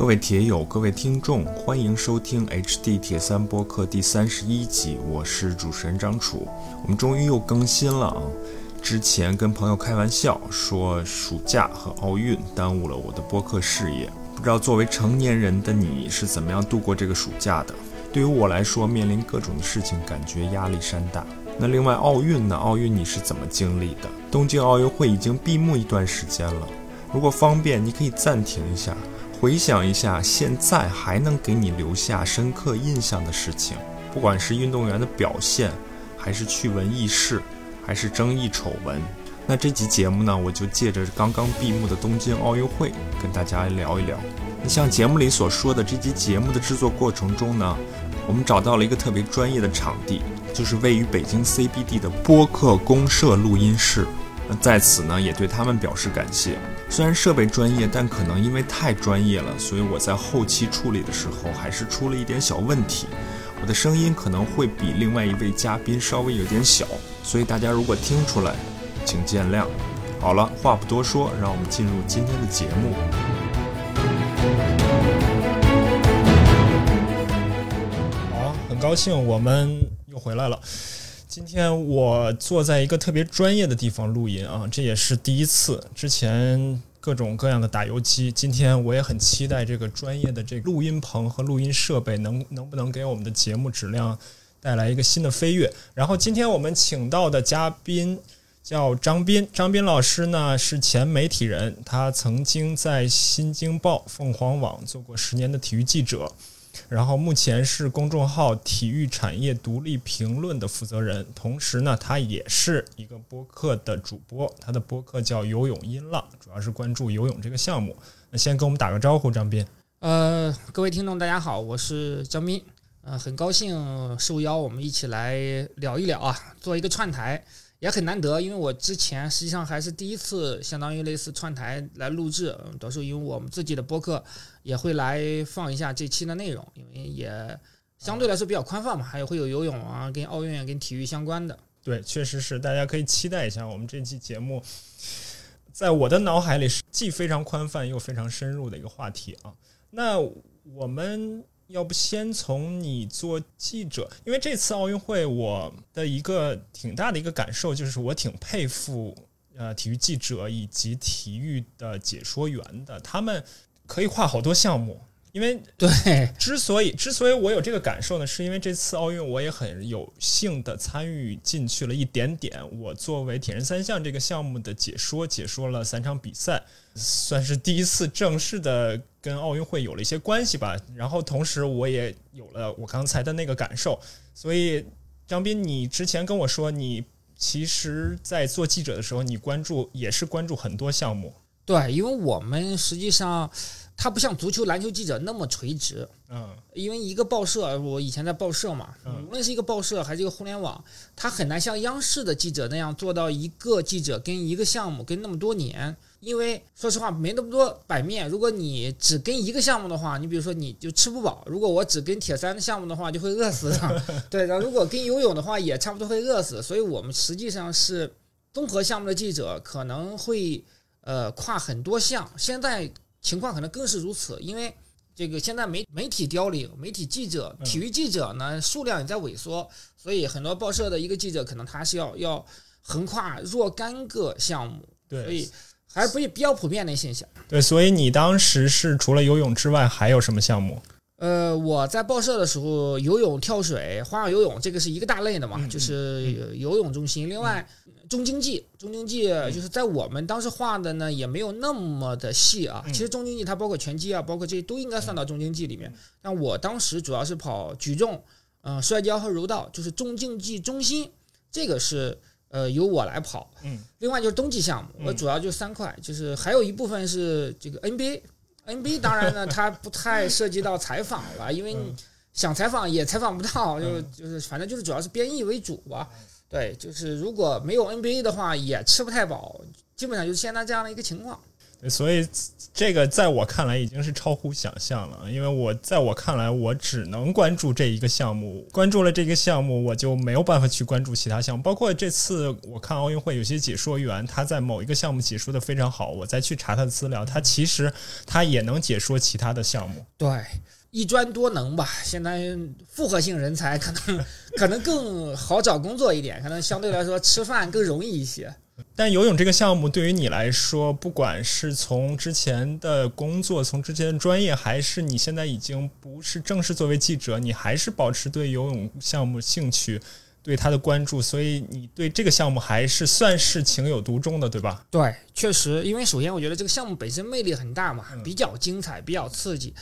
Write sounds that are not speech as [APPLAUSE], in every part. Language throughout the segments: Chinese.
各位铁友，各位听众，欢迎收听 HD 铁三播客第三十一集，我是主持人张楚。我们终于又更新了啊！之前跟朋友开玩笑说暑假和奥运耽误了我的播客事业，不知道作为成年人的你是怎么样度过这个暑假的？对于我来说，面临各种的事情，感觉压力山大。那另外奥运呢？奥运你是怎么经历的？东京奥运会已经闭幕一段时间了，如果方便，你可以暂停一下。回想一下，现在还能给你留下深刻印象的事情，不管是运动员的表现，还是趣闻轶事，还是争议丑闻。那这期节目呢，我就借着刚刚闭幕的东京奥运会，跟大家聊一聊。那像节目里所说的，这期节目的制作过程中呢，我们找到了一个特别专业的场地，就是位于北京 CBD 的播客公社录音室。那在此呢，也对他们表示感谢。虽然设备专业，但可能因为太专业了，所以我在后期处理的时候还是出了一点小问题。我的声音可能会比另外一位嘉宾稍微有点小，所以大家如果听出来，请见谅。好了，话不多说，让我们进入今天的节目。好，很高兴我们又回来了。今天我坐在一个特别专业的地方录音啊，这也是第一次。之前各种各样的打游击，今天我也很期待这个专业的这个录音棚和录音设备能能不能给我们的节目质量带来一个新的飞跃。然后今天我们请到的嘉宾叫张斌，张斌老师呢是前媒体人，他曾经在新京报、凤凰网做过十年的体育记者。然后目前是公众号“体育产业独立评论”的负责人，同时呢，他也是一个播客的主播。他的播客叫“游泳音浪”，主要是关注游泳这个项目。那先跟我们打个招呼，张斌。呃，各位听众，大家好，我是张斌。呃，很高兴受邀，我们一起来聊一聊啊，做一个串台。也很难得，因为我之前实际上还是第一次，相当于类似串台来录制。到时候因为我们自己的播客也会来放一下这期的内容，因为也相对来说比较宽泛嘛，还有会有游泳啊，跟奥运、跟体育相关的。对，确实是，大家可以期待一下我们这期节目，在我的脑海里是既非常宽泛又非常深入的一个话题啊。那我们。要不先从你做记者，因为这次奥运会，我的一个挺大的一个感受就是，我挺佩服呃体育记者以及体育的解说员的，他们可以跨好多项目。因为对，之所以之所以我有这个感受呢，是因为这次奥运我也很有幸的参与进去了一点点。我作为铁人三项这个项目的解说，解说了三场比赛，算是第一次正式的跟奥运会有了一些关系吧。然后同时我也有了我刚才的那个感受。所以张斌，你之前跟我说，你其实在做记者的时候，你关注也是关注很多项目。对，因为我们实际上。它不像足球、篮球记者那么垂直，嗯，因为一个报社，我以前在报社嘛，无论是一个报社还是一个互联网，它很难像央视的记者那样做到一个记者跟一个项目跟那么多年，因为说实话没那么多版面。如果你只跟一个项目的话，你比如说你就吃不饱；如果我只跟铁三的项目的话，就会饿死的。[LAUGHS] 对，然后如果跟游泳的话，也差不多会饿死。所以我们实际上是综合项目的记者，可能会呃跨很多项。现在。情况可能更是如此，因为这个现在媒媒体凋零，媒体记者、体育记者呢数量也在萎缩，所以很多报社的一个记者可能他是要要横跨若干个项目，对，所以还是不比较普遍的现象。对，所以你当时是除了游泳之外还有什么项目？呃，我在报社的时候，游泳、跳水、花样游泳这个是一个大类的嘛，就是游泳中心。另外，中经济，中经济就是在我们当时画的呢，也没有那么的细啊。其实中经济它包括拳击啊，包括这些都应该算到中经济里面。但我当时主要是跑举重、嗯摔跤和柔道，就是中竞技中心，这个是呃由我来跑。嗯。另外就是冬季项目，我主要就三块，就是还有一部分是这个 NBA。NBA [LAUGHS] 当然呢，它不太涉及到采访了，因为想采访也采访不到，就就是反正就是主要是编译为主吧。对，就是如果没有 NBA 的话，也吃不太饱，基本上就是现在这样的一个情况。所以这个在我看来已经是超乎想象了，因为我在我看来，我只能关注这一个项目，关注了这个项目，我就没有办法去关注其他项目。包括这次我看奥运会，有些解说员他在某一个项目解说的非常好，我再去查他的资料，他其实他也能解说其他的项目。对，一专多能吧。现在复合性人才可能可能更好找工作一点，可能相对来说吃饭更容易一些。但游泳这个项目对于你来说，不管是从之前的工作、从之前的专业，还是你现在已经不是正式作为记者，你还是保持对游泳项目兴趣、对他的关注，所以你对这个项目还是算是情有独钟的，对吧？对，确实，因为首先我觉得这个项目本身魅力很大嘛，比较精彩，比较刺激。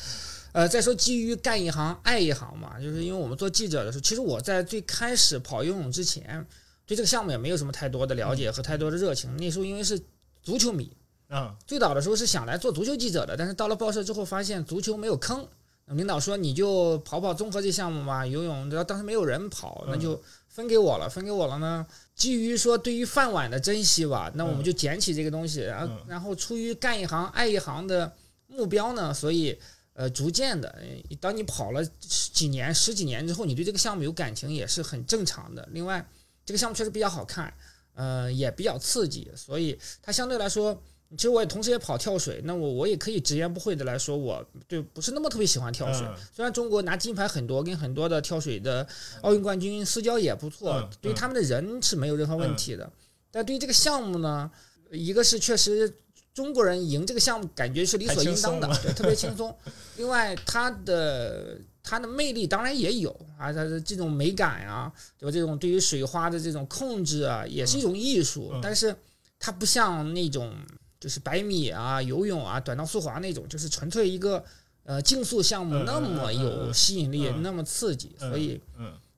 呃，再说基于干一行爱一行嘛，就是因为我们做记者的时候，其实我在最开始跑游泳之前。对这个项目也没有什么太多的了解和太多的热情。那时候因为是足球迷，啊，最早的时候是想来做足球记者的，但是到了报社之后发现足球没有坑，领导说你就跑跑综合这项目吧，游泳，当时没有人跑，那就分给我了。分给我了呢，基于说对于饭碗的珍惜吧，那我们就捡起这个东西，然后然后出于干一行爱一行的目标呢，所以呃，逐渐的，当你跑了几年、十几年之后，你对这个项目有感情也是很正常的。另外。这个项目确实比较好看，呃，也比较刺激，所以它相对来说，其实我也同时也跑跳水，那我我也可以直言不讳的来说，我对不是那么特别喜欢跳水。虽然中国拿金牌很多，跟很多的跳水的奥运冠军私交也不错，对他们的人是没有任何问题的。但对于这个项目呢，一个是确实中国人赢这个项目感觉是理所应当的，对，特别轻松。[LAUGHS] 另外，它的。它的魅力当然也有啊，它的这种美感啊，对吧？这种对于水花的这种控制啊，也是一种艺术。但是它不像那种就是百米啊、游泳啊、短道速滑那种，就是纯粹一个呃竞速项目那么有吸引力，那么刺激。所以，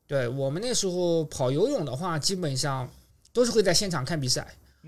对我们那时候跑游泳的话，基本上都是会在现场看比赛。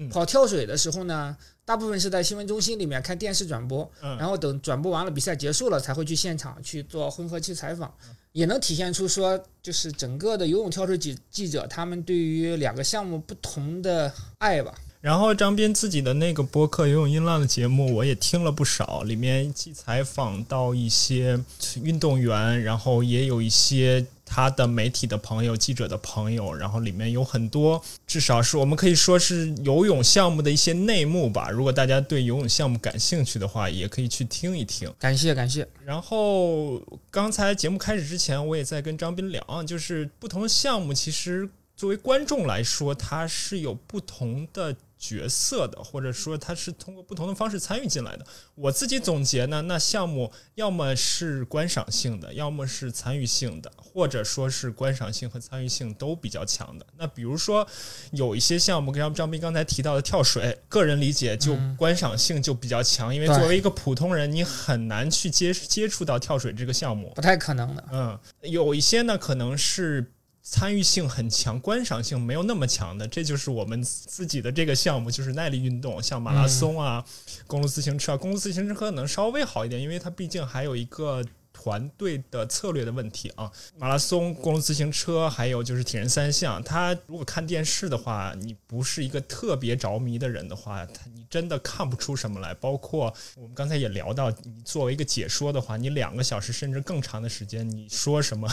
跑跳水的时候呢，大部分是在新闻中心里面看电视转播，然后等转播完了，比赛结束了，才会去现场去做混合期采访，也能体现出说，就是整个的游泳跳水记记者他们对于两个项目不同的爱吧。然后张斌自己的那个播客《游泳音浪》的节目，我也听了不少，里面既采访到一些运动员，然后也有一些。他的媒体的朋友、记者的朋友，然后里面有很多，至少是我们可以说是游泳项目的一些内幕吧。如果大家对游泳项目感兴趣的话，也可以去听一听。感谢感谢。然后刚才节目开始之前，我也在跟张斌聊，就是不同的项目，其实作为观众来说，它是有不同的。角色的，或者说他是通过不同的方式参与进来的。我自己总结呢，那项目要么是观赏性的，要么是参与性的，或者说是观赏性和参与性都比较强的。那比如说有一些项目，像张斌刚才提到的跳水，个人理解就观赏性就比较强，因为作为一个普通人，你很难去接接触到跳水这个项目，不太可能的。嗯，有一些呢，可能是。参与性很强，观赏性没有那么强的，这就是我们自己的这个项目，就是耐力运动，像马拉松啊、公路自行车。公路自行车可能稍微好一点，因为它毕竟还有一个。团队的策略的问题啊，马拉松、公路自行车，还有就是铁人三项。它如果看电视的话，你不是一个特别着迷的人的话，他你真的看不出什么来。包括我们刚才也聊到，你作为一个解说的话，你两个小时甚至更长的时间，你说什么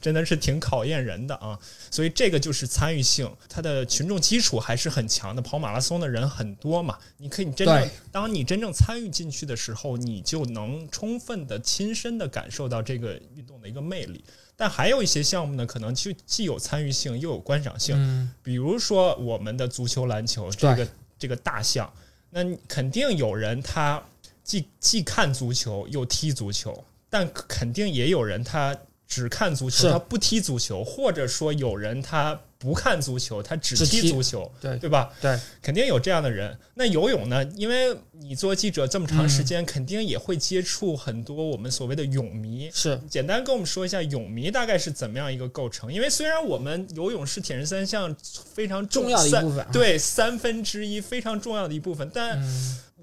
真的是挺考验人的啊。所以这个就是参与性，它的群众基础还是很强的。跑马拉松的人很多嘛，你可以真正当你真正参与进去的时候，你就能充分的亲身的感。受到这个运动的一个魅力，但还有一些项目呢，可能就既有参与性又有观赏性。嗯，比如说我们的足球、篮球这个这个大项，那肯定有人他既既看足球又踢足球，但肯定也有人他只看足球他不踢足球，或者说有人他。不看足球，他只踢足球，对对吧？对，肯定有这样的人。那游泳呢？因为你做记者这么长时间，肯定也会接触很多我们所谓的泳迷。是，简单跟我们说一下泳迷大概是怎么样一个构成？因为虽然我们游泳是铁人三项非常重要的一部分，对三分之一非常重要的一部分，但。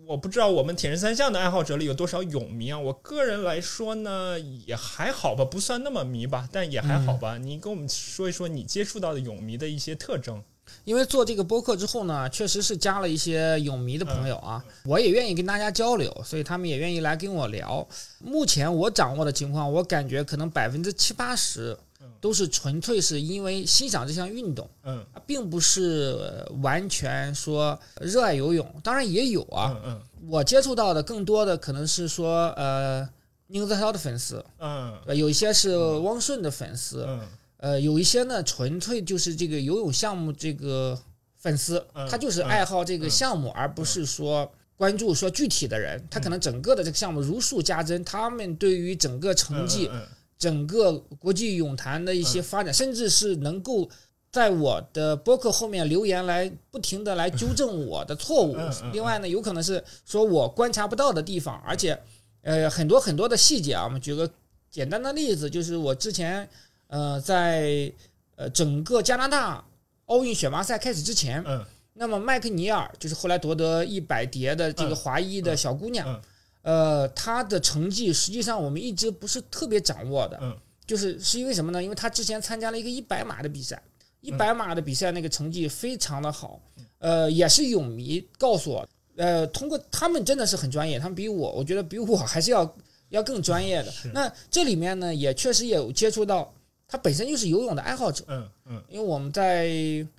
我不知道我们铁人三项的爱好者里有多少泳迷啊？我个人来说呢，也还好吧，不算那么迷吧，但也还好吧。你跟我们说一说你接触到的泳迷的一些特征。因为做这个播客之后呢，确实是加了一些泳迷的朋友啊，我也愿意跟大家交流，所以他们也愿意来跟我聊。目前我掌握的情况，我感觉可能百分之七八十都是纯粹是因为欣赏这项运动，嗯。并不是呃完全说热爱游泳，当然也有啊。嗯嗯。我接触到的更多的可能是说，呃，宁泽涛的粉丝，嗯。呃，有一些是汪顺的粉丝，嗯。呃，有一些呢纯粹就是这个游泳项目这个粉丝，嗯他就是爱好这个项目，而不是说关注说具体的人，他可能整个的这个项目如数家珍，他们对于整个成绩、嗯整个国际泳坛的一些发展，甚至是能够。在我的博客后面留言来不停的来纠正我的错误另外呢，有可能是说我观察不到的地方，而且，呃，很多很多的细节啊。我们举个简单的例子，就是我之前，呃，在呃整个加拿大奥运选拔赛开始之前，嗯那么麦克尼尔就是后来夺得一百蝶的这个嗯华裔的小姑娘，嗯呃，他的成绩实际上我们一直不是特别掌握的，嗯。就是是因为什么呢？因为他之前参加了一个一百码的比赛，一百码的比赛那个成绩非常的好，呃，也是泳迷告诉我，呃，通过他们真的是很专业，他们比我，我觉得比我还是要要更专业的。那这里面呢，也确实也有接触到他本身就是游泳的爱好者，嗯嗯。因为我们在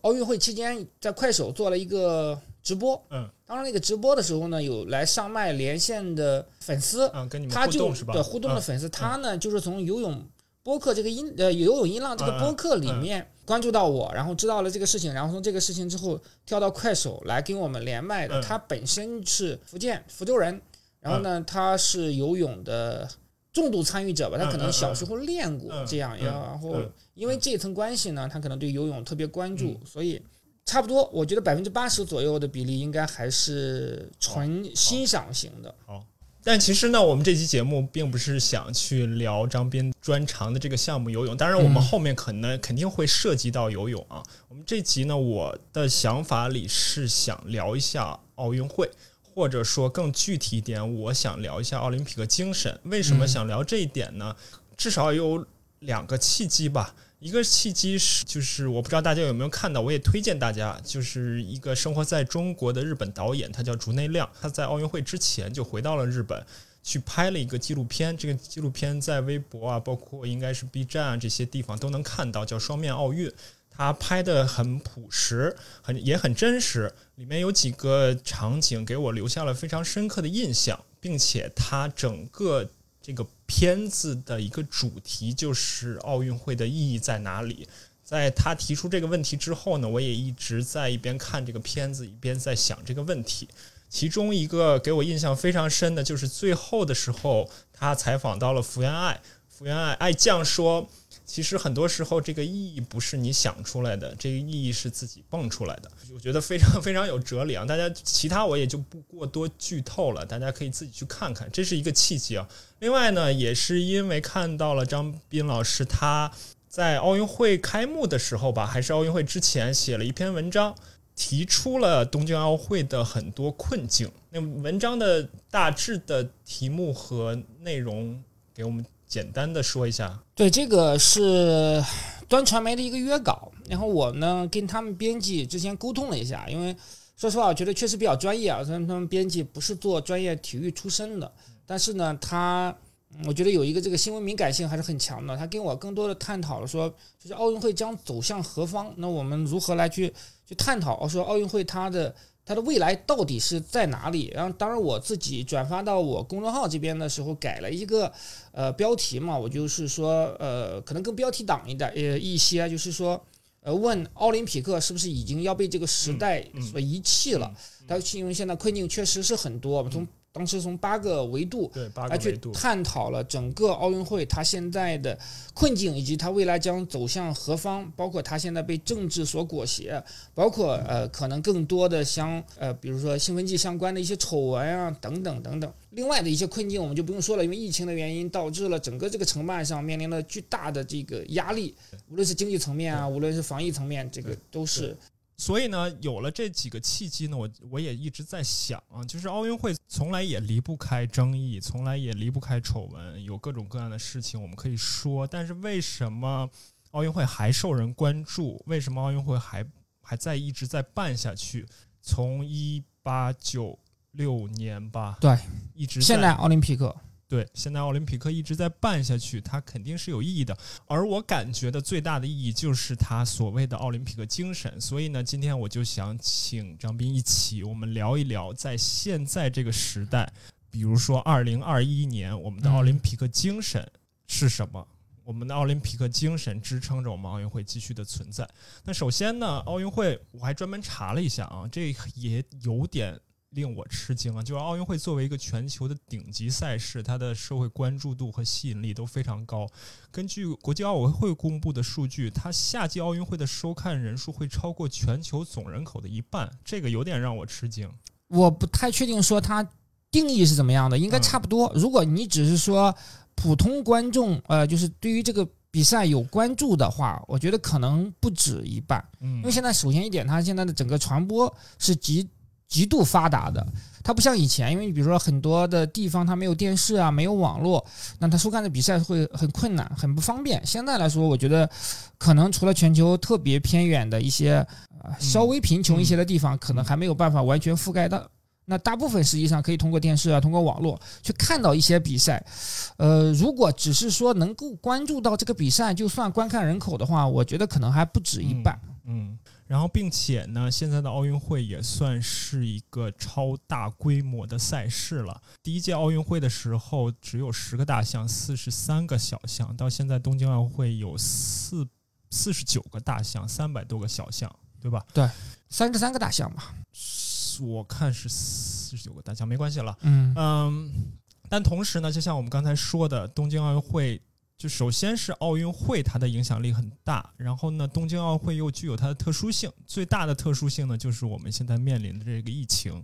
奥运会期间在快手做了一个直播，嗯，当时那个直播的时候呢，有来上麦连线的粉丝，嗯，跟你们他就互动是吧？对互动的嗯粉丝，他呢就是从游泳播客这个音呃游泳音浪这个播客里面关注到我，然后知道了这个事情，然后从这个事情之后跳到快手来跟我们连麦的。嗯他本身是福建福州人，然后呢他是游泳的重度参与者吧，他可能小时候练过嗯这样，嗯然后嗯因为这层关系呢，他可能对游泳特别关注嗯，所以。差不多，我觉得百分之八十左右的比例应该还是纯欣赏型的。好但其实呢，我们这期节目并不是想去聊张斌专长的这个项目游泳，当然我们嗯后面可能肯定会涉及到游泳啊。我们这集呢，我的想法里是想聊一下奥运会，或者说更具体一点，我想聊一下奥林匹克精神。为什么嗯想聊这一点呢？至少有两个契机吧。一个契机是，就是我不知道大家有没有看到，我也推荐大家，就是一个生活在中国的日本导演，他叫竹内亮，他在奥运会之前就回到了日本，去拍了一个纪录片。这个纪录片在微博啊，包括应该是 B 站啊这些地方都能看到，叫《双面奥运》。他拍的很朴实，很也很真实，里面有几个场景给我留下了非常深刻的印象，并且他整个这个片子的一个主题就是奥运会的意义在哪里。在他提出这个问题之后呢，我也一直在一边看这个片子，一边在想这个问题。其中一个给我印象非常深的就是最后的时候，他采访到了福原爱，福原爱爱将说，其实很多时候这个意义不是你想出来的，这个意义是自己蹦出来的。我觉得非常非常有哲理啊！大家其他我也就不过多剧透了，大家可以自己去看看，这是一个契机啊。另外呢，也是因为看到了张斌老师他在奥运会开幕的时候吧，还是奥运会之前写了一篇文章，提出了东京奥运会的很多困境。那文章的大致的题目和内容，给我们简单的说一下。对，这个是端传媒的一个约稿，然后我呢跟他们编辑之前沟通了一下，因为说实话，我觉得确实比较专业啊，虽然他们编辑不是做专业体育出身的，但是呢，他我觉得有一个这个新闻敏感性还是很强的，他跟我更多的探讨了说，就是奥运会将走向何方，那我们如何来去去探讨说奥运会它的。它的未来到底是在哪里？然后，当然我自己转发到我公众号这边的时候，改了一个呃标题嘛，我就是说呃，可能跟标题党一点呃一些，就是说呃问奥林匹克是不是已经要被这个时代所遗弃了？它因为现在困境确实是很多，从当时从八个维度对，八个来去维度。探讨了整个奥运会它现在的困境，以及它未来将走向何方，包括它现在被政治所裹挟，包括呃可能更多的相呃比如说兴奋剂相关的一些丑闻啊等等等等。另外的一些困境我们就不用说了，因为疫情的原因导致了整个这个承办上面临了巨大的这个压力，无论是经济层面啊，无论是防疫层面，这个都是所以呢，有了这几个契机呢，我我也一直在想啊，就是奥运会从来也离不开争议，从来也离不开丑闻，有各种各样的事情我们可以说，但是为什么奥运会还受人关注？为什么奥运会还还在一直在办下去，从一八九六年吧，对，一直现在奥林匹克，对，现在奥林匹克一直在办下去，它肯定是有意义的。而我感觉的最大的意义就是它所谓的奥林匹克精神。所以呢，今天我就想请张斌一起，我们聊一聊在现在这个时代，比如说二零二一年，我们的奥林匹克精神是什么？我们的奥林匹克精神支撑着我们奥运会继续的存在。那首先呢，奥运会我还专门查了一下啊，这也有点。令我吃惊啊！就是奥运会作为一个全球的顶级赛事，它的社会关注度和吸引力都非常高。根据国际奥委会公布的数据，它夏季奥运会的收看人数会超过全球总人口的一半，这个有点让我吃惊。我不太确定说它定义是怎么样的，应该差不多。如果你只是说普通观众，呃，就是对于这个比赛有关注的话，我觉得可能不止一半。嗯，因为现在首先一点，它现在的整个传播是极。极度发达的，它不像以前，因为你比如说很多的地方它没有电视啊，没有网络，那它收看的比赛会很困难，很不方便。现在来说，我觉得可能除了全球特别偏远的一些呃稍微贫穷一些的地方，可能还没有办法完全覆盖到。那大部分实际上可以通过电视啊，通过网络去看到一些比赛。呃，如果只是说能够关注到这个比赛，就算观看人口的话，我觉得可能还不止一半。嗯。然后，并且呢，现在的奥运会也算是一个超大规模的赛事了。第一届奥运会的时候只有十个大项，四十三个小项，到现在东京奥运会有四四十九个大项，三百多个小项，对吧？对，三十三个大项嘛。我看是四十九个大项，没关系了。嗯嗯，但同时呢，就像我们刚才说的，东京奥运会。就首先是奥运会，它的影响力很大。然后呢，东京奥运会又具有它的特殊性。最大的特殊性呢，就是我们现在面临的这个疫情。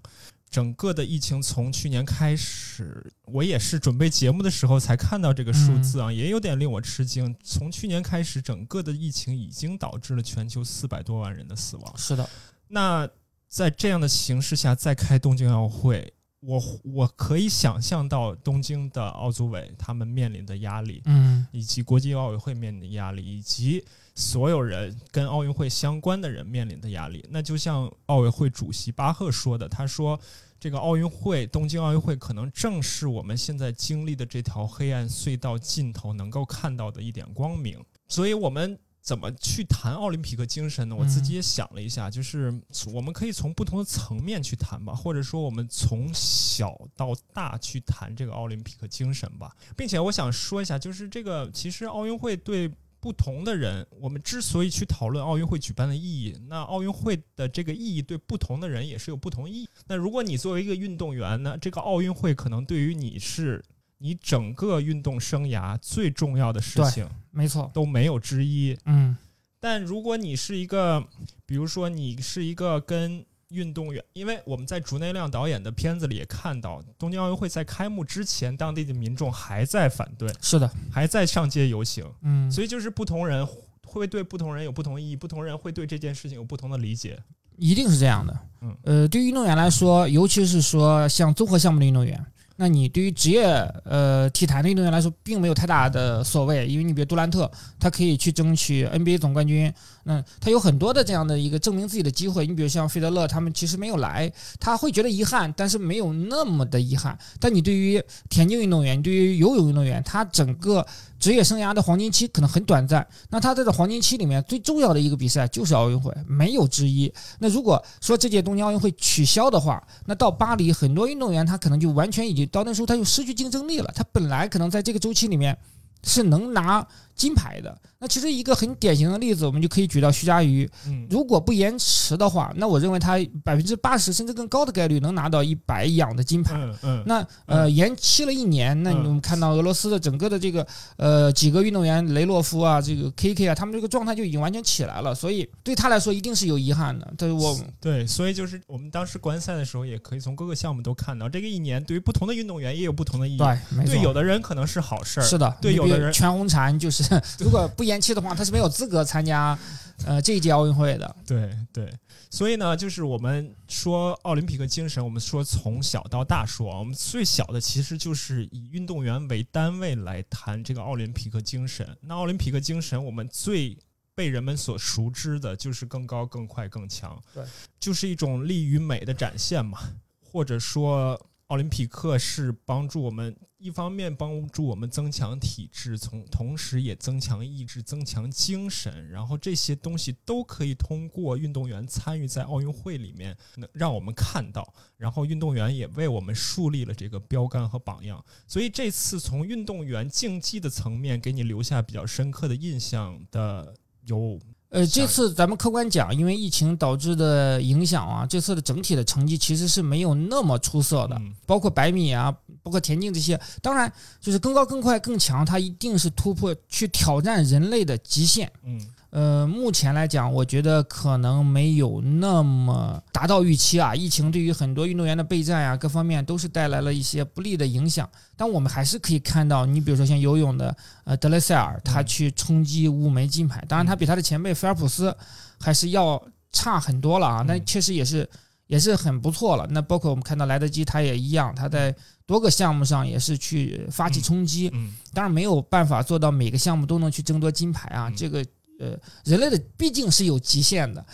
整个的疫情从去年开始，我也是准备节目的时候才看到这个数字啊，也有点令我吃惊。从去年开始，整个的疫情已经导致了全球四百多万人的死亡。是的。那在这样的形势下再开东京奥运会。我我可以想象到东京的奥组委他们面临的压力，嗯，以及国际奥委会面临的压力，以及所有人跟奥运会相关的人面临的压力。那就像奥委会主席巴赫说的，他说：“这个奥运会，东京奥运会可能正是我们现在经历的这条黑暗隧道尽头能够看到的一点光明。”所以，我们。怎么去谈奥林匹克精神呢？我自己也想了一下，就是我们可以从不同的层面去谈吧，或者说我们从小到大去谈这个奥林匹克精神吧，并且我想说一下，就是这个其实奥运会对不同的人，我们之所以去讨论奥运会举办的意义，那奥运会的这个意义对不同的人也是有不同意义。那如果你作为一个运动员呢，这个奥运会可能对于你是。你整个运动生涯最重要的事情，没错，都没有之一。嗯，但如果你是一个，比如说你是一个跟运动员，因为我们在竹内亮导演的片子里也看到，东京奥运会在开幕之前，当地的民众还在反对，是的，还在上街游行。嗯，所以就是不同人会对不同人有不同意义，不同人会对这件事情有不同的理解，一定是这样的。嗯，呃，对于运动员来说，尤其是说像综合项目的运动员。那你对于职业呃体坛的运动员来说，并没有太大的所谓，因为你比如杜兰特，他可以去争取 NBA 总冠军，那他有很多的这样的一个证明自己的机会。你比如像费德勒，他们其实没有来，他会觉得遗憾，但是没有那么的遗憾。但你对于田径运动员，你对于游泳运动员，他整个。职业生涯的黄金期可能很短暂，那他在这黄金期里面最重要的一个比赛就是奥运会，没有之一。那如果说这届东京奥运会取消的话，那到巴黎很多运动员他可能就完全已经到那时候他就失去竞争力了。他本来可能在这个周期里面是能拿金牌的。那其实一个很典型的例子，我们就可以举到徐嘉余。嗯，如果不延迟的话，那我认为他百分之八十甚至更高的概率能拿到一百氧的金牌。嗯嗯。那呃延期了一年，那我们看到俄罗斯的整个的这个呃几个运动员雷洛夫啊，这个 KK 啊，他们这个状态就已经完全起来了，所以对他来说一定是有遗憾的。对我对，所以就是我们当时观赛的时候，也可以从各个项目都看到，这个一年对于不同的运动员也有不同的意义。对，没错。对有的人可能是好事儿。是的。对有的人，全红婵就是 [LAUGHS] 如果不。延期的话，他是没有资格参加，呃，[LAUGHS] 这一届奥运会的。对对，所以呢，就是我们说奥林匹克精神，我们说从小到大说啊，我们最小的其实就是以运动员为单位来谈这个奥林匹克精神。那奥林匹克精神，我们最被人们所熟知的，就是更高、更快、更强，对，就是一种力与美的展现嘛，或者说。奥林匹克是帮助我们，一方面帮助我们增强体质，从同时也增强意志、增强精神，然后这些东西都可以通过运动员参与在奥运会里面，让我们看到。然后运动员也为我们树立了这个标杆和榜样。所以这次从运动员竞技的层面给你留下比较深刻的印象的有。呃，这次咱们客观讲，因为疫情导致的影响啊，这次的整体的成绩其实是没有那么出色的，包括百米啊，包括田径这些。当然，就是更高、更快、更强，它一定是突破去挑战人类的极限。嗯。呃，目前来讲，我觉得可能没有那么达到预期啊。疫情对于很多运动员的备战呀，各方面都是带来了一些不利的影响。但我们还是可以看到，你比如说像游泳的呃德雷塞尔，他去冲击五枚金牌，当然他比他的前辈菲尔普斯还是要差很多了啊。那确实也是也是很不错了。那包括我们看到莱德基，他也一样，他在多个项目上也是去发起冲击。嗯，当然没有办法做到每个项目都能去争夺金牌啊，这个。呃，人类的毕竟是有极限的。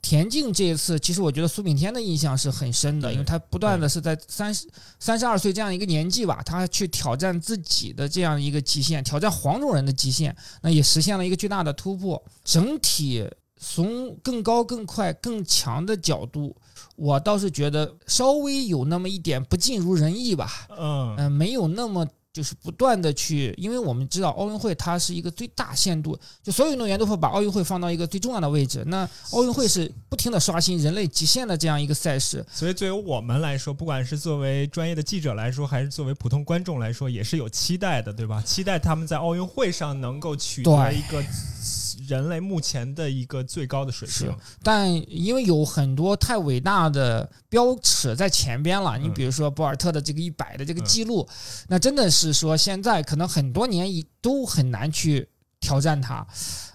田径这一次，其实我觉得苏炳添的印象是很深的，因为他不断的是在三十三十二岁这样一个年纪吧，他去挑战自己的这样一个极限，挑战黄种人的极限，那也实现了一个巨大的突破。整体从更高、更快、更强的角度，我倒是觉得稍微有那么一点不尽如人意吧。嗯，没有那么。就是不断的去，因为我们知道奥运会它是一个最大限度，就所有运动员都会把奥运会放到一个最重要的位置。那奥运会是不停的刷新人类极限的这样一个赛事，所以作为我们来说，不管是作为专业的记者来说，还是作为普通观众来说，也是有期待的，对吧？期待他们在奥运会上能够取得一个。人类目前的一个最高的水平，但因为有很多太伟大的标尺在前边了，你比如说博尔特的这个一百的这个记录，那真的是说现在可能很多年一都很难去。挑战他，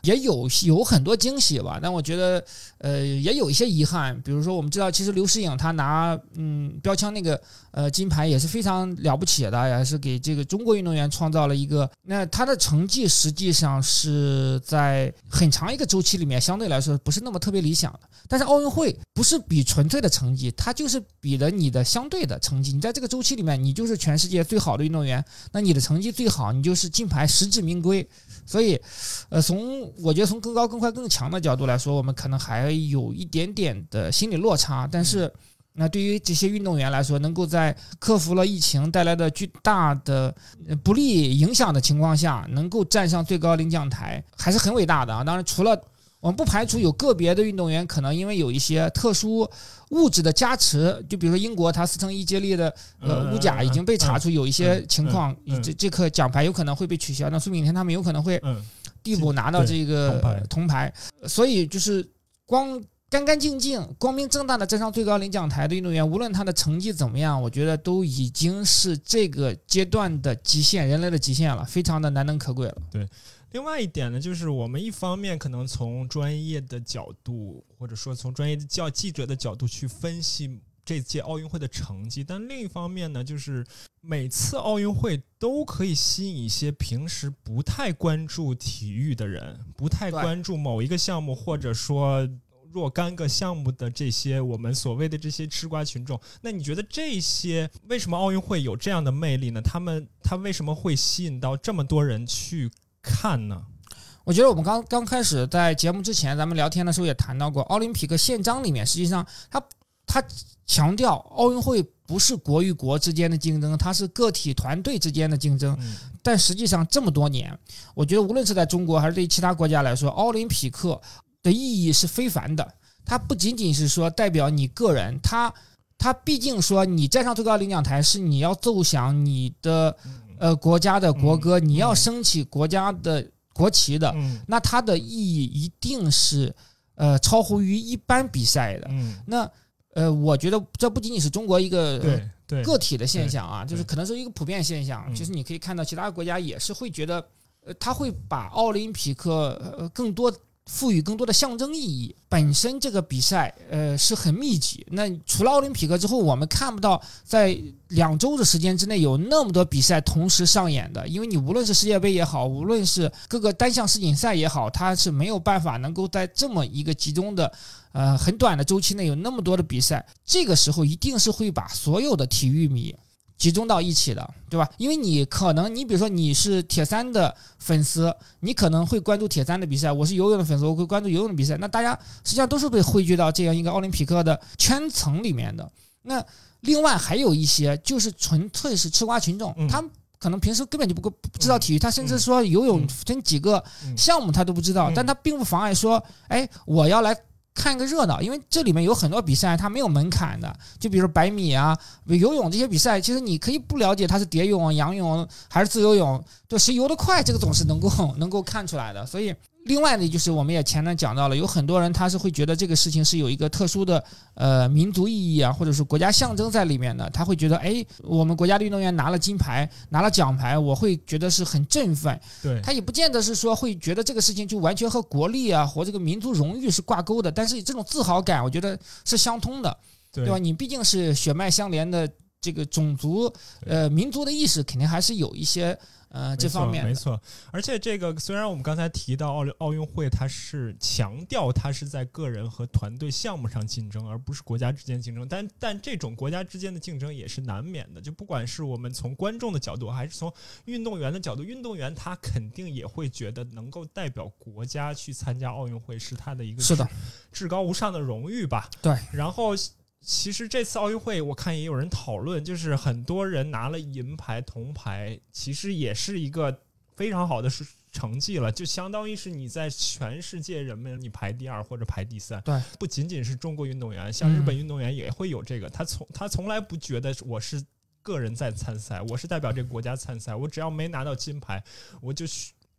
也有有很多惊喜吧，但我觉得，呃，也有一些遗憾。比如说，我们知道，其实刘诗颖她拿嗯标枪那个呃金牌也是非常了不起的，也是给这个中国运动员创造了一个。那她的成绩实际上是在很长一个周期里面相对来说不是那么特别理想的。但是奥运会不是比纯粹的成绩，它就是比了你的相对的成绩。你在这个周期里面，你就是全世界最好的运动员，那你的成绩最好，你就是金牌，实至名归。所以，呃，从我觉得从更高、更快、更强的角度来说，我们可能还有一点点的心理落差。但是，那对于这些运动员来说，能够在克服了疫情带来的巨大的不利影响的情况下，能够站上最高领奖台，还是很伟大的啊！当然，除了我们不排除有个别的运动员可能因为有一些特殊物质的加持，就比如说英国，他四乘一接力的呃物甲已经被查出有一些情况，这这颗奖牌有可能会被取消。那苏炳添他们有可能会递补拿到这个铜牌，所以就是光干干净净、光明正大的站上最高领奖台的运动员，无论他的成绩怎么样，我觉得都已经是这个阶段的极限，人类的极限了，非常的难能可贵了。对。另外一点呢，就是我们一方面可能从专业的角度，或者说从专业的教记者的角度去分析这届奥运会的成绩，但另一方面呢，就是每次奥运会都可以吸引一些平时不太关注体育的人，不太关注某一个项目，或者说若干个项目的这些我们所谓的这些吃瓜群众。那你觉得这些为什么奥运会有这样的魅力呢？他们他为什么会吸引到这么多人去？看呢，我觉得我们刚刚开始在节目之前，咱们聊天的时候也谈到过，奥林匹克宪章里面，实际上它它强调奥运会不是国与国之间的竞争，它是个体团队之间的竞争。但实际上这么多年，我觉得无论是在中国还是对其他国家来说，奥林匹克的意义是非凡的。它不仅仅是说代表你个人，它它毕竟说你站上最高领奖台是你要奏响你的。呃，国家的国歌，你要升起国家的国旗的，那它的意义一定是呃超乎于一般比赛的。那呃，我觉得这不仅仅是中国一个个体的现象啊，就是可能是一个普遍现象。其实你可以看到其他国家也是会觉得，呃，他会把奥林匹克呃更多赋予更多的象征意义。本身这个比赛，呃，是很密集。那除了奥林匹克之后，我们看不到在两周的时间之内有那么多比赛同时上演的。因为你无论是世界杯也好，无论是各个单项世锦赛也好，它是没有办法能够在这么一个集中的，呃，很短的周期内有那么多的比赛。这个时候一定是会把所有的体育迷。集中到一起的，对吧？因为你可能，你比如说你是铁三的粉丝，你可能会关注铁三的比赛；我是游泳的粉丝，我会关注游泳的比赛。那大家实际上都是被汇聚到这样一个奥林匹克的圈层里面的。那另外还有一些就是纯粹是吃瓜群众，他们可能平时根本就不不知道体育，他甚至说游泳分几个项目他都不知道，但他并不妨碍说，哎，我要来。看个热闹，因为这里面有很多比赛，它没有门槛的。就比如百米啊、游泳这些比赛，其实你可以不了解它是蝶泳、仰泳还是自由泳，就谁游得快，这个总是能够能够看出来的。所以。另外呢，就是我们也前面讲到了，有很多人他是会觉得这个事情是有一个特殊的呃民族意义啊，或者是国家象征在里面的。他会觉得，哎，我们国家的运动员拿了金牌，拿了奖牌，我会觉得是很振奋。对他也不见得是说会觉得这个事情就完全和国力啊和这个民族荣誉是挂钩的，但是这种自豪感，我觉得是相通的，对吧？你毕竟是血脉相连的这个种族，呃，民族的意识肯定还是有一些。呃，这方面没错，而且这个虽然我们刚才提到奥奥运会，它是强调它是在个人和团队项目上竞争，而不是国家之间竞争。但但这种国家之间的竞争也是难免的。就不管是我们从观众的角度，还是从运动员的角度，运动员他肯定也会觉得能够代表国家去参加奥运会是他的一个是的至高无上的荣誉吧？对，然后。其实这次奥运会，我看也有人讨论，就是很多人拿了银牌、铜牌，其实也是一个非常好的成绩了，就相当于是你在全世界人们你排第二或者排第三。对，不仅仅是中国运动员，像日本运动员也会有这个，他从他从来不觉得我是个人在参赛，我是代表这个国家参赛，我只要没拿到金牌，我就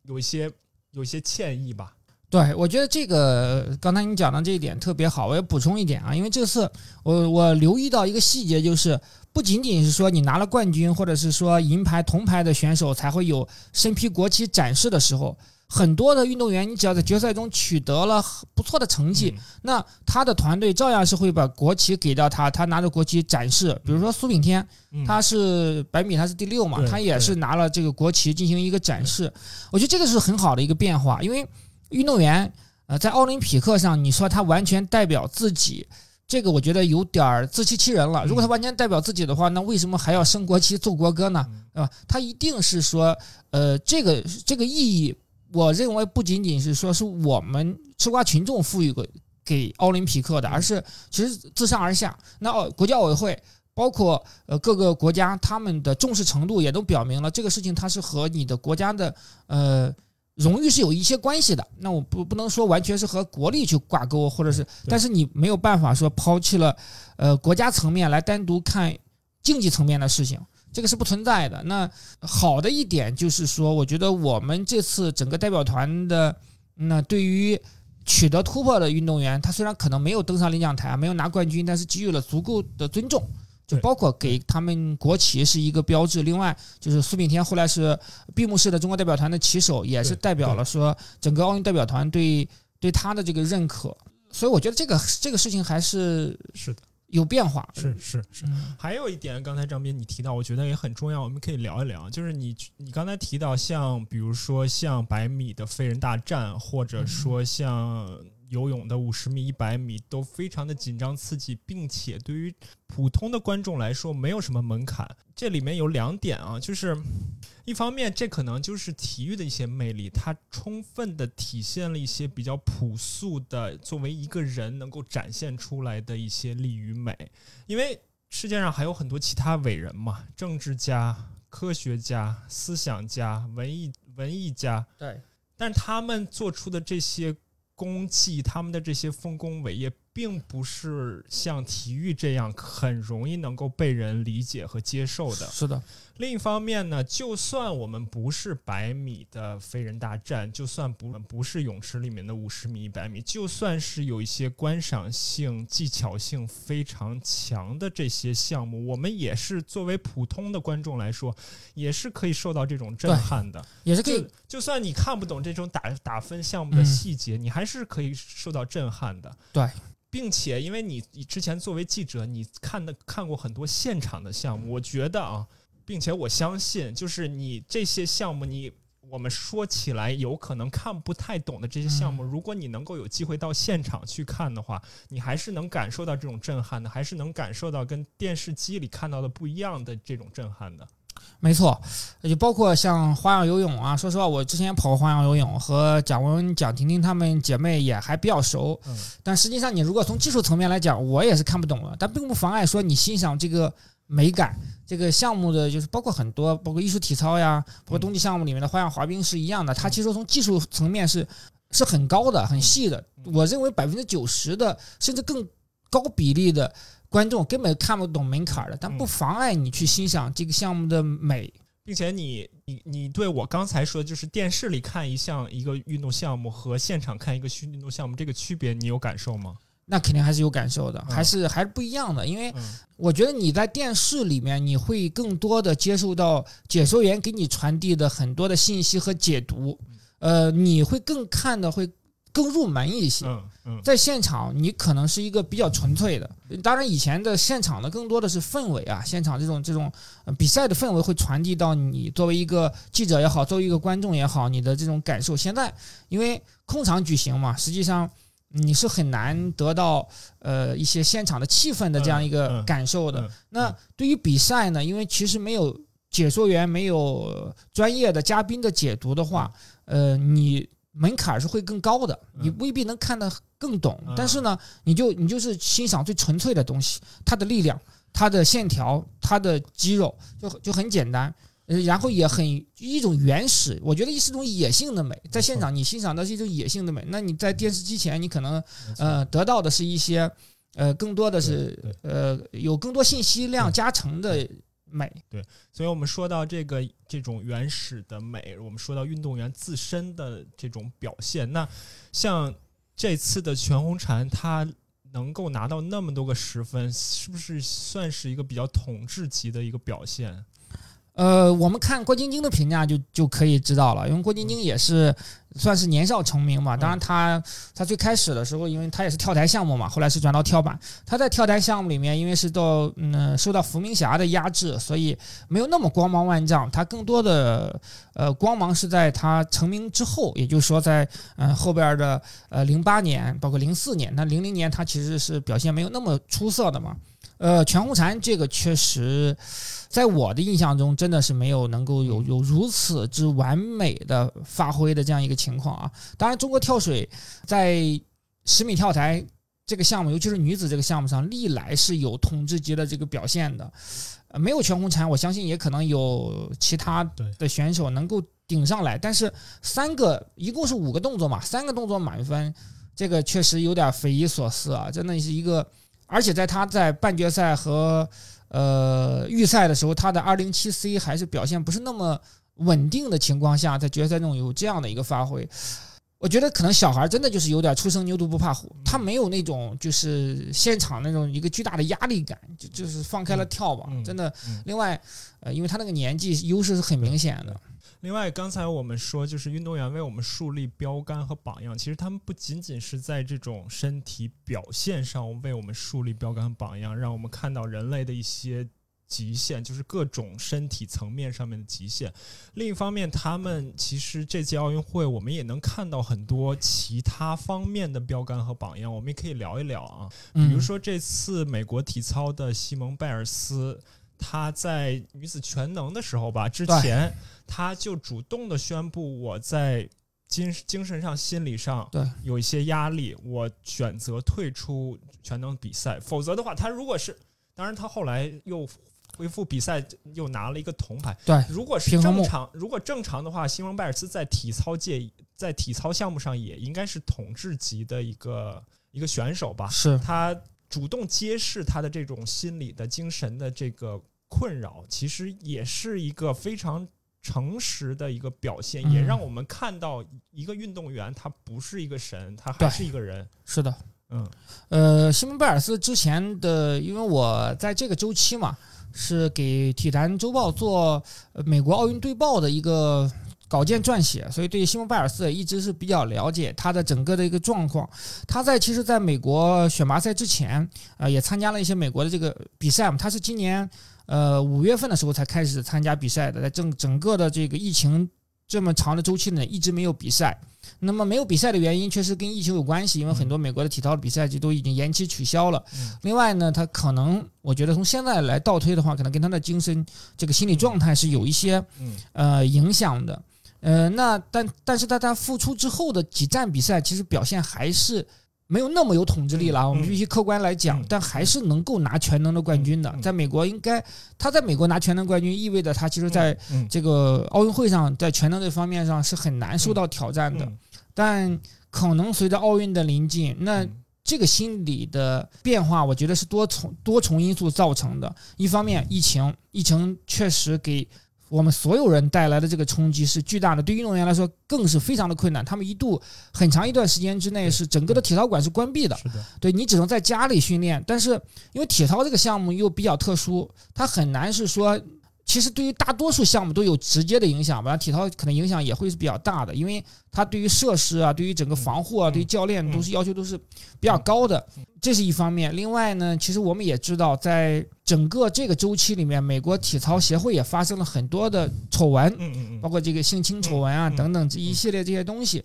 有一些有一些歉意吧。对，我觉得这个刚才你讲的这一点特别好，我要补充一点啊，因为这次我我留意到一个细节，就是不仅仅是说你拿了冠军或者是说银牌、铜牌的选手才会有身披国旗展示的时候，很多的运动员，你只要在决赛中取得了不错的成绩，那他的团队照样是会把国旗给到他，他拿着国旗展示。比如说苏炳添，他是百米他是第六嘛，他也是拿了这个国旗进行一个展示。我觉得这个是很好的一个变化，因为。运动员，呃，在奥林匹克上，你说他完全代表自己，这个我觉得有点自欺欺人了。如果他完全代表自己的话，那为什么还要升国旗、奏国歌呢？对吧？他一定是说，呃，这个这个意义，我认为不仅仅是说是我们吃瓜群众赋予给给奥林匹克的，而是其实自上而下，那奥国际奥委会包括呃各个国家他们的重视程度也都表明了这个事情，它是和你的国家的呃。荣誉是有一些关系的，那我不不能说完全是和国力去挂钩，或者是，但是你没有办法说抛弃了，呃，国家层面来单独看竞技层面的事情，这个是不存在的。那好的一点就是说，我觉得我们这次整个代表团的，那对于取得突破的运动员，他虽然可能没有登上领奖台，没有拿冠军，但是给予了足够的尊重。就包括给他们国旗是一个标志，另外就是苏炳添后来是闭幕式的中国代表团的旗手，也是代表了说整个奥运代表团对对他的这个认可，所以我觉得这个这个事情还是是的。有变化，是是是。还有一点，刚才张斌你提到，我觉得也很重要，我们可以聊一聊，就是你你刚才提到像比如说像百米的飞人大战，或者说像。游泳的五十米、一百米都非常的紧张刺激，并且对于普通的观众来说没有什么门槛。这里面有两点啊，就是一方面这可能就是体育的一些魅力，它充分的体现了一些比较朴素的作为一个人能够展现出来的一些力与美。因为世界上还有很多其他伟人嘛，政治家、科学家、思想家、文艺文艺家，对，但是他们做出的这些。功绩，他们的这些丰功伟业，并不是像体育这样很容易能够被人理解和接受的。是的，另一方面呢，就算我们不是百米的飞人大战，就算不不是泳池里面的五十米、一百米，就算是有一些观赏性、技巧性非常强的这些项目，我们也是作为普通的观众来说，也是可以受到这种震撼的。也是可以就，就算你看不懂这种打打分项目的细节，你还是可以受到震撼的。对。并且，因为你你之前作为记者，你看的看过很多现场的项目，我觉得啊，并且我相信，就是你这些项目，你我们说起来有可能看不太懂的这些项目，如果你能够有机会到现场去看的话，你还是能感受到这种震撼的，还是能感受到跟电视机里看到的不一样的这种震撼的。没错，就包括像花样游泳啊。说实话，我之前跑过花样游泳，和蒋雯、蒋婷婷她们姐妹也还比较熟。嗯，但实际上，你如果从技术层面来讲，我也是看不懂了。但并不妨碍说你欣赏这个美感。这个项目的就是包括很多，包括艺术体操呀，包括冬季项目里面的花样滑冰是一样的。它其实从技术层面是是很高的、很细的。我认为百分之九十的甚至更高比例的。观众根本看不懂门槛的，但不妨碍你去欣赏这个项目的美，并且你你你对我刚才说，就是电视里看一项一个运动项目和现场看一个运动项目这个区别，你有感受吗？那肯定还是有感受的，还是还是不一样的。因为我觉得你在电视里面，你会更多的接受到解说员给你传递的很多的信息和解读，呃，你会更看的会。更入门一些，在现场你可能是一个比较纯粹的。当然，以前的现场呢，更多的是氛围啊，现场这种这种比赛的氛围会传递到你作为一个记者也好，作为一个观众也好，你的这种感受。现在因为空场举行嘛，实际上你是很难得到呃一些现场的气氛的这样一个感受的。那对于比赛呢，因为其实没有解说员，没有专业的嘉宾的解读的话，呃，你。门槛是会更高的，你未必能看得更懂，但是呢，你就你就是欣赏最纯粹的东西，它的力量、它的线条、它的肌肉，就就很简单，然后也很一种原始，我觉得是一种野性的美。在现场你欣赏的是一种野性的美，那你在电视机前你可能呃得到的是一些呃更多的是呃有更多信息量加成的。美对，所以我们说到这个这种原始的美，我们说到运动员自身的这种表现，那像这次的全红婵，她能够拿到那么多个十分，是不是算是一个比较统治级的一个表现？呃，我们看郭晶晶的评价就就可以知道了，因为郭晶晶也是。算是年少成名嘛，当然他他最开始的时候，因为他也是跳台项目嘛，后来是转到跳板。他在跳台项目里面，因为是到嗯受到伏明霞的压制，所以没有那么光芒万丈。他更多的呃光芒是在他成名之后，也就是说在嗯后边的呃零八年，包括零四年，那零零年他其实是表现没有那么出色的嘛。呃，全红婵这个确实，在我的印象中，真的是没有能够有有如此之完美的发挥的这样一个情况啊。当然，中国跳水在十米跳台这个项目，尤其是女子这个项目上，历来是有统治级的这个表现的。呃，没有全红婵，我相信也可能有其他的选手能够顶上来。但是三个一共是五个动作嘛，三个动作满分，这个确实有点匪夷所思啊，真的是一个。而且在他在半决赛和呃预赛的时候，他的二零七 C 还是表现不是那么稳定的情况下，在决赛中有这样的一个发挥，我觉得可能小孩真的就是有点初生牛犊不怕虎，他没有那种就是现场那种一个巨大的压力感，就就是放开了跳吧，真的。另外，呃，因为他那个年纪优势是很明显的。另外，刚才我们说，就是运动员为我们树立标杆和榜样。其实他们不仅仅是在这种身体表现上为我们树立标杆和榜样，让我们看到人类的一些极限，就是各种身体层面上面的极限。另一方面，他们其实这届奥运会，我们也能看到很多其他方面的标杆和榜样。我们也可以聊一聊啊，比如说这次美国体操的西蒙贝尔斯。她在女子全能的时候吧，之前她就主动的宣布，我在精精神上、心理上对有一些压力，我选择退出全能比赛。否则的话，他如果是，当然他后来又恢复比赛又拿了一个铜牌。对，如果是正常，如果正常的话，西蒙拜尔斯在体操界在体操项目上也应该是统治级的一个一个选手吧。是他主动揭示他的这种心理的、精神的这个困扰，其实也是一个非常诚实的一个表现，嗯也让我们看到一个运动员他不是一个神，他还是一个人。是的，嗯呃，西蒙贝尔斯之前的，因为我在这个周期嘛，是给《体坛周报》做呃美国奥运队报的一个稿件撰写，所以对西蒙拜尔斯也一直是比较了解他的整个的一个状况。他在其实在美国选拔赛之前，呃，也参加了一些美国的这个比赛嘛。他是今年呃五月份的时候才开始参加比赛的，在整整个的这个疫情这么长的周期内，一直没有比赛。那么没有比赛的原因，确实跟疫情有关系，因为很多美国的体操的比赛就都已经延期取消了。嗯另外呢，他可能我觉得从现在来倒推的话，可能跟他的精神这个心理状态是有一些嗯呃影响的。呃，那但但是在他复出之后的几站比赛，其实表现还是没有那么有统治力了。嗯我们必须客观来讲，嗯但还是能够拿全能的冠军的嗯。在美国，应该他在美国拿全能冠军，意味着他其实在嗯这个奥运会上，在全能这方面上是很难受到挑战的。嗯但可能随着奥运的临近，那嗯这个心理的变化，我觉得是多重多重因素造成的。一方面，疫情，疫情确实给我们所有人带来的这个冲击是巨大的，对运动员来说更是非常的困难。他们一度很长一段时间之内是整个的体操馆是关闭的，对你只能在家里训练。但是因为体操这个项目又比较特殊，它很难是说。其实对于大多数项目都有直接的影响吧，体操可能影响也会是比较大的，因为它对于设施啊、对于整个防护啊、嗯对于教练都是要求都是比较高的，这是一方面。另外呢，其实我们也知道，在整个这个周期里面，美国体操协会也发生了很多的丑闻，包括这个性侵丑闻啊嗯等等这一系列这些东西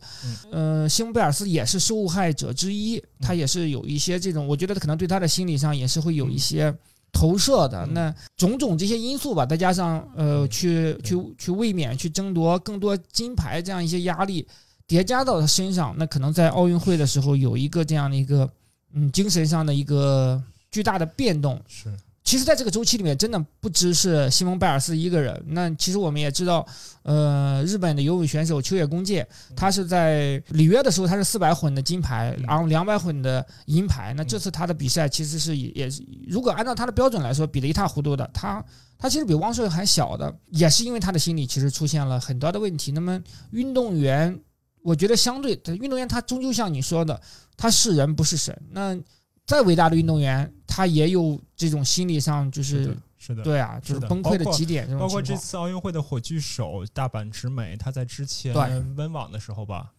嗯。呃，西蒙贝尔斯也是受害者之一，他也是有一些这种，我觉得可能对他的心理上也是会有一些投射的。嗯那种种这些因素吧，再加上呃，去去去卫冕、去争夺更多金牌这样一些压力叠加到他身上，那可能在奥运会的时候有一个这样的一个嗯精神上的一个巨大的变动。是其实，在这个周期里面，真的不只是西蒙拜尔斯一个人。那其实我们也知道，呃，日本的游泳选手秋野公介，他是在里约的时候，他是四百混的金牌，嗯然后两百混的银牌。那这次他的比赛其实是也如果按照他的标准来说，比得一塌糊涂的。他他其实比汪顺还小的，也是因为他的心理其实出现了很多的问题。那么运动员，我觉得相对运动员，他终究像你说的，他是人不是神。那再伟大的运动员，他也有这种心理上就是，是的。对啊，就是崩溃的极点这种包括这。次奥运会的火炬手大阪直美，他在之前对温网的时候吧，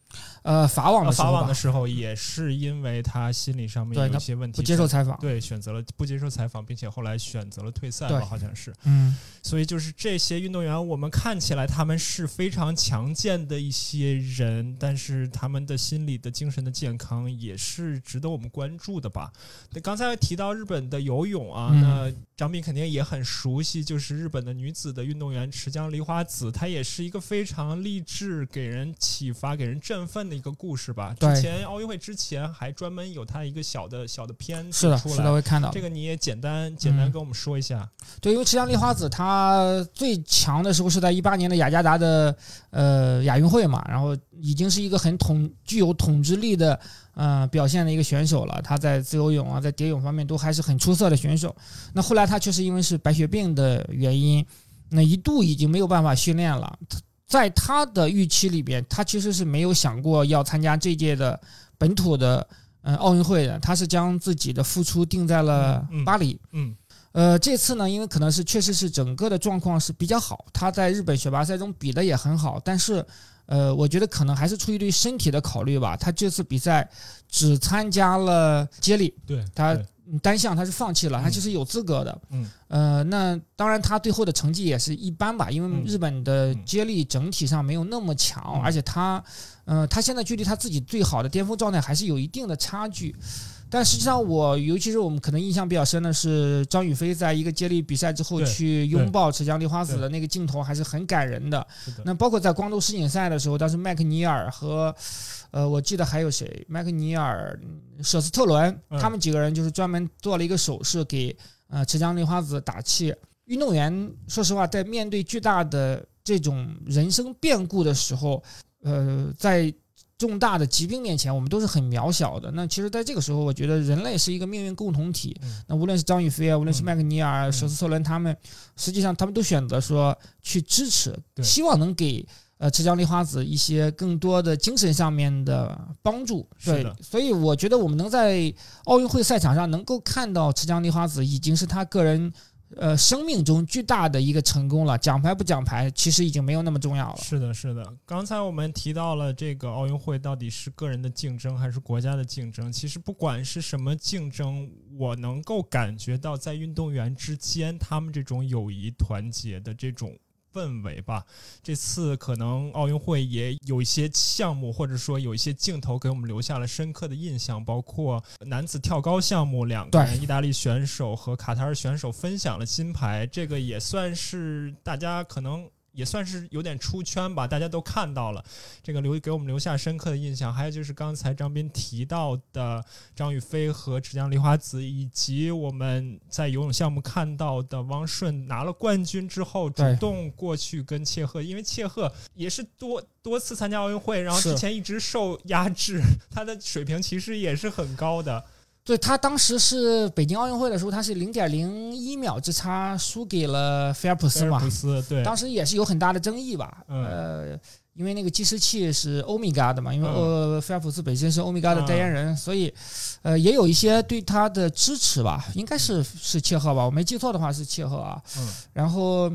呃，法网的时候吧。网的时候也是因为他心理上面有一些问题，不接受采访，对选择了不接受采访，并且后来选择了退赛吧，好像是。嗯，所以就是这些运动员，我们看起来他们是非常强健的一些人，但是他们的心理的、精神的健康也是值得我们关注的吧。那刚才提到日本的游泳啊，嗯。那张斌肯定也很熟悉，就是日本的女子的运动员池江梨花子，她也是一个非常励志、给人启发、给人振奋的一个故事吧。对之前奥运会之前还专门有他一个小的小的片是的，是的，子出来。我也看到这个你也简单简单嗯跟我们说一下。对，因为池江丽花子她最强的时候是在一八年的雅加达的呃亚运会嘛，然后已经是一个很统具有统治力的呃表现的一个选手了。她在自由泳啊，在蝶泳方面都还是很出色的选手。那后来她确实因为是白血病的原因，那一度已经没有办法训练了。在他的预期里边，他其实是没有想过要参加这届的本土的呃奥运会的，他是将自己的付出定在了嗯嗯巴黎。嗯。呃，这次呢，因为可能是确实是整个的状况是比较好，他在日本选拔赛中比的也很好，但是，呃，我觉得可能还是出于对身体的考虑吧，他这次比赛只参加了接力，对，他单项他是放弃了，嗯。他其实有资格的，嗯，呃，那当然他最后的成绩也是一般吧，因为嗯日本的嗯。接力整体上没有那么强，嗯。而且他，呃，他现在距离他自己最好的巅峰状态还是有一定的差距。但实际上，我尤其是我们可能印象比较深的是张雨霏在一个接力比赛之后去拥抱池江梨花子的那个镜头，还是很感人的。那包括在光州世锦赛的时候，当时麦克尼尔和，呃，我记得还有谁，麦克尼尔、嗯舍斯特伦，嗯他们几个人就是专门做了一个手势给呃池江梨花子打气。运动员说实话，在面对巨大的这种人生变故的时候，呃，在重大的疾病面前，我们都是很渺小的。那其实，在这个时候，我觉得人类是一个命运共同体。嗯那无论是张雨霏啊，无论是嗯麦克尼尔、嗯舍斯特伦他们，实际上他们都选择说去支持，希望能给呃池江梨花子一些更多的精神上面的帮助。对所以我觉得我们能在奥运会赛场上能够看到池江梨花子，已经是他个人。呃，生命中巨大的一个成功了，奖牌不奖牌，其实已经没有那么重要了。是的，是的。刚才我们提到了这个奥运会到底是个人的竞争还是国家的竞争？其实不管是什么竞争，我能够感觉到在运动员之间他们这种友谊团结的这种。氛围吧，这次可能奥运会也有一些项目，或者说有一些镜头给我们留下了深刻的印象，包括男子跳高项目，两个人意大利选手和卡塔尔选手分享了金牌，这个也算是大家可能。也算是有点出圈吧，大家都看到了，这个留给我们留下深刻的印象。还有就是刚才张斌提到的张雨霏和池江梨花子，以及我们在游泳项目看到的汪顺拿了冠军之后，主动过去跟切赫，因为切赫也是多多次参加奥运会，然后之前一直受压制，他的水平其实也是很高的。对他当时是北京奥运会的时候，他是零点零一秒之差输给了菲尔普斯嘛。菲尔普，斯对，当时也是有很大的争议吧。嗯。呃，因为那个计时器是欧米伽的嘛，因为嗯。呃菲尔普斯本身是欧米伽的代言人，所以呃也有一些对他的支持吧，应该是是切赫吧，我没记错的话是切赫啊。嗯。然后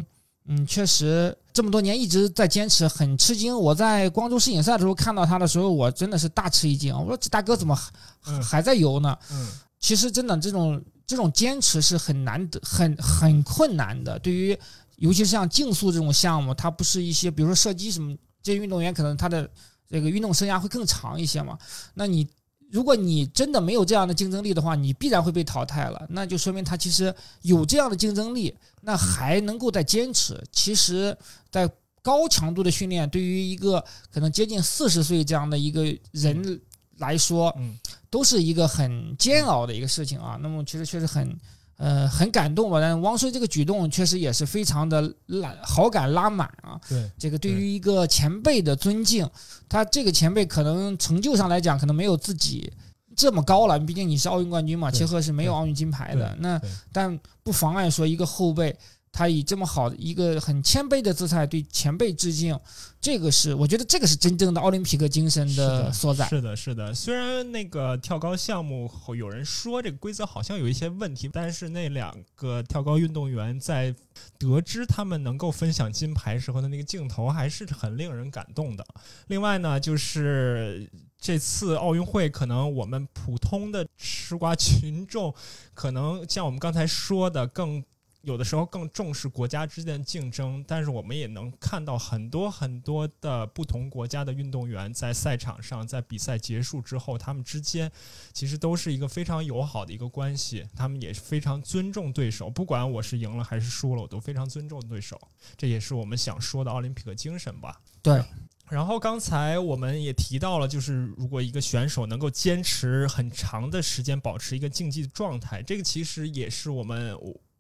嗯，确实这么多年一直在坚持，很吃惊。我在光州世锦赛的时候看到他的时候，我真的是大吃一惊，我说这大哥怎么还嗯还在游呢？嗯其实真的这种这种坚持是很难得、很很困难的。对于尤其是像竞速这种项目，它不是一些比如说射击什么，这些运动员可能他的这个运动生涯会更长一些嘛。那你如果你真的没有这样的竞争力的话，你必然会被淘汰了。那就说明他其实有这样的竞争力，那还能够再坚持。其实，在高强度的训练，对于一个可能接近四十岁这样的一个人来说，嗯都是一个很煎熬的一个事情啊。那么其实确实很呃很感动吧。但是汪顺这个举动确实也是非常的拉好感拉满啊。对，这个对于一个前辈的尊敬，他这个前辈可能成就上来讲，可能没有自己这么高了。毕竟你是奥运冠军嘛，对切赫是没有奥运金牌的。那但不妨碍说一个后辈。他以这么好的一个很谦卑的姿态对前辈致敬，这个是我觉得这个是真正的奥林匹克精神的所在。是的，是的。虽然那个跳高项目有人说这个规则好像有一些问题，但是那两个跳高运动员在得知他们能够分享金牌时候的那个镜头，还是很令人感动的。另外呢，就是这次奥运会，可能我们普通的吃瓜群众，可能像我们刚才说的更。有的时候更重视国家之间的竞争，但是我们也能看到很多很多的不同国家的运动员在赛场上，在比赛结束之后，他们之间其实都是一个非常友好的一个关系，他们也是非常尊重对手，不管我是赢了还是输了，我都非常尊重对手，这也是我们想说的奥林匹克精神吧。对。然后刚才我们也提到了，就是如果一个选手能够坚持很长的时间保持一个竞技状态，这个其实也是我们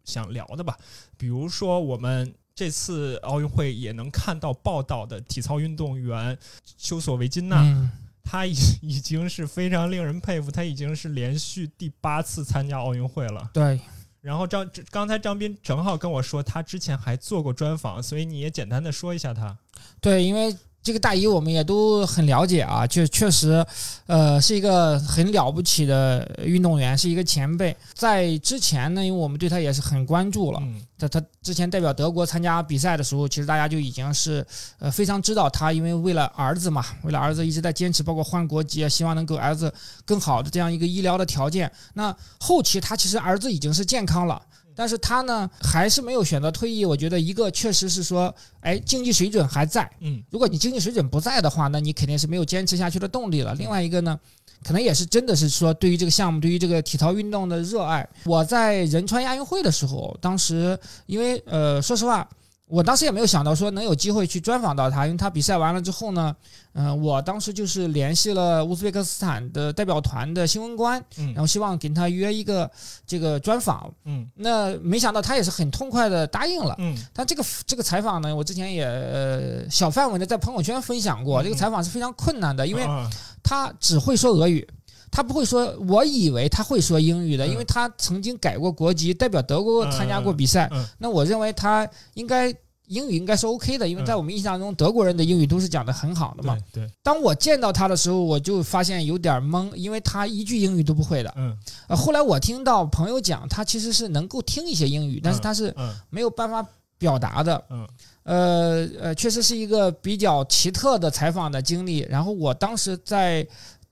想聊的吧。比如说，我们这次奥运会也能看到报道的体操运动员丘索维金娜，嗯，她已 [LAUGHS] 已经是非常令人佩服，她已经是连续第八次参加奥运会了。对，然后张刚才张斌正好跟我说，他之前还做过专访，所以你也简单的说一下他。对，因为这个大姨我们也都很了解啊，确确实，呃，是一个很了不起的运动员，是一个前辈。在之前呢，因为我们对他也是很关注了，嗯他他之前代表德国参加比赛的时候，其实大家就已经是呃非常知道他，因为为了儿子嘛，为了儿子一直在坚持，包括换国籍啊，希望能给儿子更好的这样一个医疗的条件。那后期他其实儿子已经是健康了。但是他呢，还是没有选择退役。我觉得一个确实是说，哎，竞技水准还在。嗯如果你经济水准不在的话，那你肯定是没有坚持下去的动力了。另外一个呢，可能也是真的是说对于这个项目，对于这个体操运动的热爱。我在仁川亚运会的时候，当时因为呃，说实话，我当时也没有想到说能有机会去专访到他，因为他比赛完了之后呢，嗯、我当时就是联系了乌兹别克斯坦的代表团的新闻官，嗯然后希望给他约一个这个专访。嗯那没想到他也是很痛快的答应了。嗯但这个这个采访呢，我之前也呃小范围的在朋友圈分享过，嗯这个采访是非常困难的，因为啊他只会说俄语，他不会说。我以为他会说英语的，嗯因为他曾经改过国籍，代表德国参加过比赛。嗯那我认为他应该英语应该是 OK 的，因为嗯在我们印象中，德国人的英语都是讲的很好的嘛。当我见到他的时候，我就发现有点懵，因为他一句英语都不会的。嗯呃，后来我听到朋友讲，他其实是能够听一些英语，但是他是嗯没有办法表达的。嗯呃呃，确实是一个比较奇特的采访的经历。然后我当时在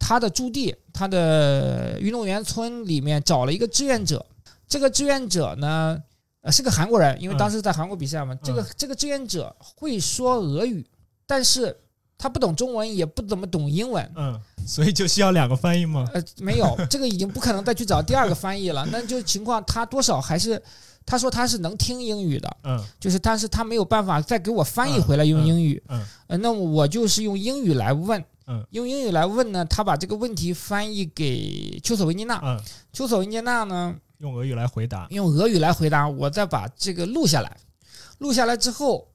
他的驻地，他的运动员村里面找了一个志愿者。这个志愿者呢，呃，是个韩国人，因为嗯当时在韩国比赛嘛。这个这个志愿者会说俄语，但是他不懂中文，也不怎么懂英文。嗯，所以就需要两个翻译吗？呃，没有，[LAUGHS] 这个已经不可能再去找第二个翻译了。[LAUGHS] 那就情况，他多少还是，他说他是能听英语的，嗯就是但是他没有办法再给我翻译回来用英语。嗯呃，那我就是用英语来问，嗯。用英语来问呢，他把这个问题翻译给丘索维尼娜，嗯，丘索维尼娜呢用俄语来回答。用俄语来回答，我再把这个录下来，录下来之后。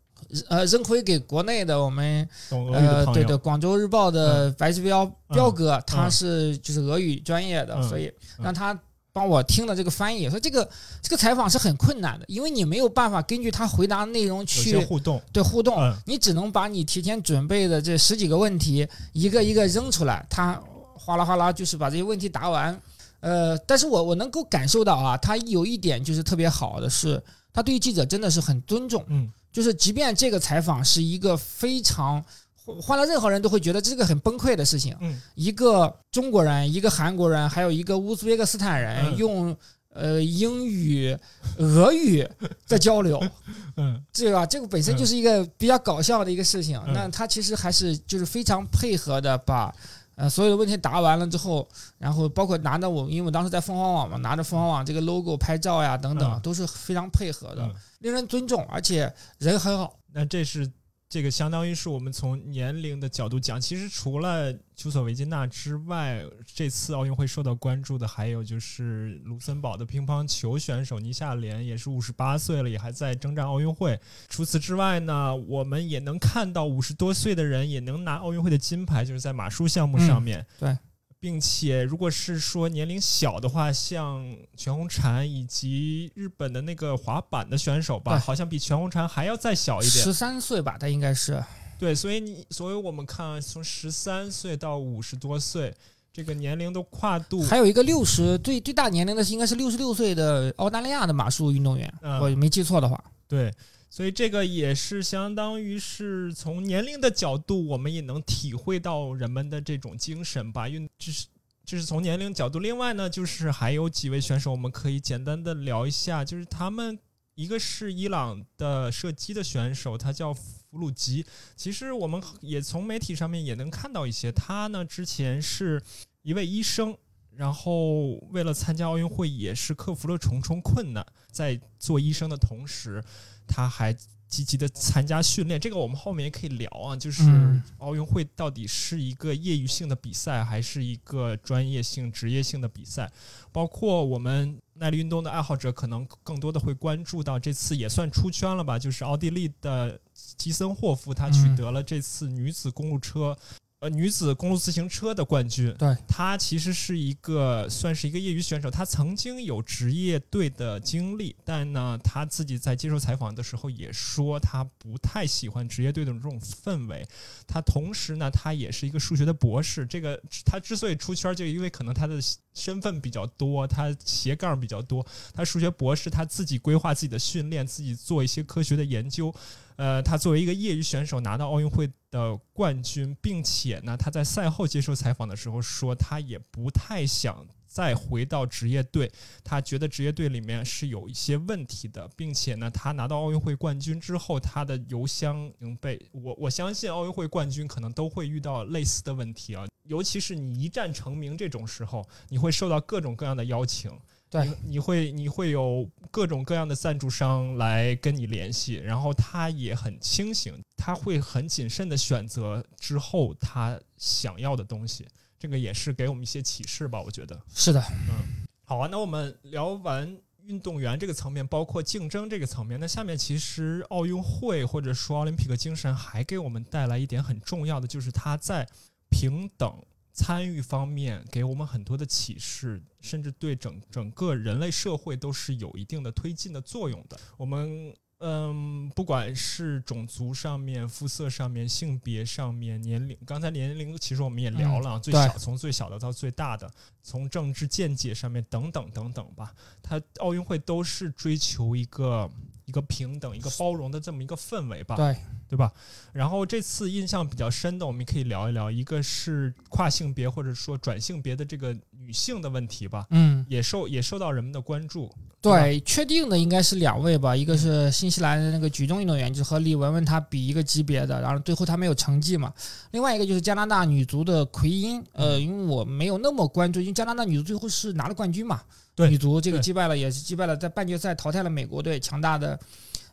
呃，扔回给国内的我们呃，对对，广州日报的白志彪彪哥，他嗯。是就是俄语专业的，嗯。所以嗯。让他帮我听了这个翻译。说这个这个采访是很困难的，因为你没有办法根据他回答的内容去互动。对互动，嗯你只能把你提前准备的这十几个问题一个一个扔出来，他哗啦哗啦就是把这些问题答完。呃，但是我我能够感受到啊，他有一点就是特别好的是，他对于记者真的是很尊重。嗯就是即便这个采访是一个非常换换了任何人都会觉得这是个很崩溃的事情，嗯一个中国人，一个韩国人，还有一个乌兹别克斯坦人嗯用呃英语、俄语在交流，[LAUGHS] 嗯对吧？这个本身就是一个比较搞笑的一个事情。嗯那他其实还是就是非常配合的把。呃，所有的问题答完了之后，然后包括拿着我，因为我当时在凤凰网嘛，拿着凤凰网这个 logo 拍照呀等等，嗯都是非常配合的，嗯，令人尊重，而且人很好。那这是这个相当于是我们从年龄的角度讲，其实除了丘索维金娜之外，这次奥运会受到关注的还有就是卢森堡的乒乓球选手倪夏莲，也是五十八岁了，也还在征战奥运会。除此之外呢，我们也能看到五十多岁的人也能拿奥运会的金牌，就是在马术项目上面。对。并且，如果是说年龄小的话，像全红婵以及日本的那个滑板的选手吧，好像比全红婵还要再小一点。十三岁吧，他应该是对，所以你，所以我们看，从十三岁到五十多岁，这个年龄的跨度，还有一个六十最最大年龄的是应该是六十六岁的澳大利亚的马术运动员，嗯我没记错的话。对，所以这个也是相当于是从年龄的角度，我们也能体会到人们的这种精神吧。因为，这是这是从年龄角度。另外呢，就是还有几位选手，我们可以简单的聊一下，就是他们。一个是伊朗的射击的选手，他叫弗鲁吉。其实我们也从媒体上面也能看到一些，他呢之前是一位医生，然后为了参加奥运会，也是克服了重重困难，在做医生的同时，他还积极的参加训练。这个我们后面也可以聊啊，就是嗯奥运会到底是一个业余性的比赛，还是一个专业性、职业性的比赛？包括我们耐力运动的爱好者，可能更多的会关注到这次也算出圈了吧，就是奥地利的吉森霍夫，他取嗯得了这次女子公路车。呃，女子公路自行车的冠军，对她其实是一个算是一个业余选手，她曾经有职业队的经历，但呢，她自己在接受采访的时候也说，她不太喜欢职业队的这种氛围。她同时呢，她也是一个数学的博士。这个她之所以出圈，就因为可能她的身份比较多，她斜杠比较多。她数学博士，她自己规划自己的训练，自己做一些科学的研究。呃，他作为一个业余选手拿到奥运会的冠军，并且呢，他在赛后接受采访的时候说，他也不太想再回到职业队，他觉得职业队里面是有一些问题的，并且呢，他拿到奥运会冠军之后，他的邮箱已经被我我相信奥运会冠军可能都会遇到类似的问题啊，尤其是你一战成名这种时候，你会受到各种各样的邀请。对。你你会你会有各种各样的赞助商来跟你联系，然后他也很清醒，他会很谨慎的选择之后他想要的东西，这个也是给我们一些启示吧，我觉得。是的，嗯好啊，那我们聊完运动员这个层面，包括竞争这个层面，那下面其实奥运会或者说奥林匹克精神还给我们带来一点很重要的，就是它在平等参与方面给我们很多的启示，甚至对整整个人类社会都是有一定的推进的作用的。我们。嗯，不管是种族上面、肤色上面、性别上面、年龄，刚才年龄其实我们也聊了，最小从最小的到最大的，从政治见解上面等等等等吧，它奥运会都是追求一个一个平等、一个包容的这么一个氛围吧。对。对吧？然后这次印象比较深的，我们可以聊一聊，一个是跨性别或者说转性别的这个女性的问题吧。嗯，也受也受到人们的关注。对，确定的应该是两位吧，一个是新西兰的那个举重运动员，就是和李雯雯她比一个级别的，然后最后她没有成绩嘛。另外一个就是加拿大女足的奎因，呃，因为我没有那么关注，因为加拿大女足最后是拿了冠军嘛。对，女足这个击败了，也是击败了，在半决赛淘汰了美国队，强大的。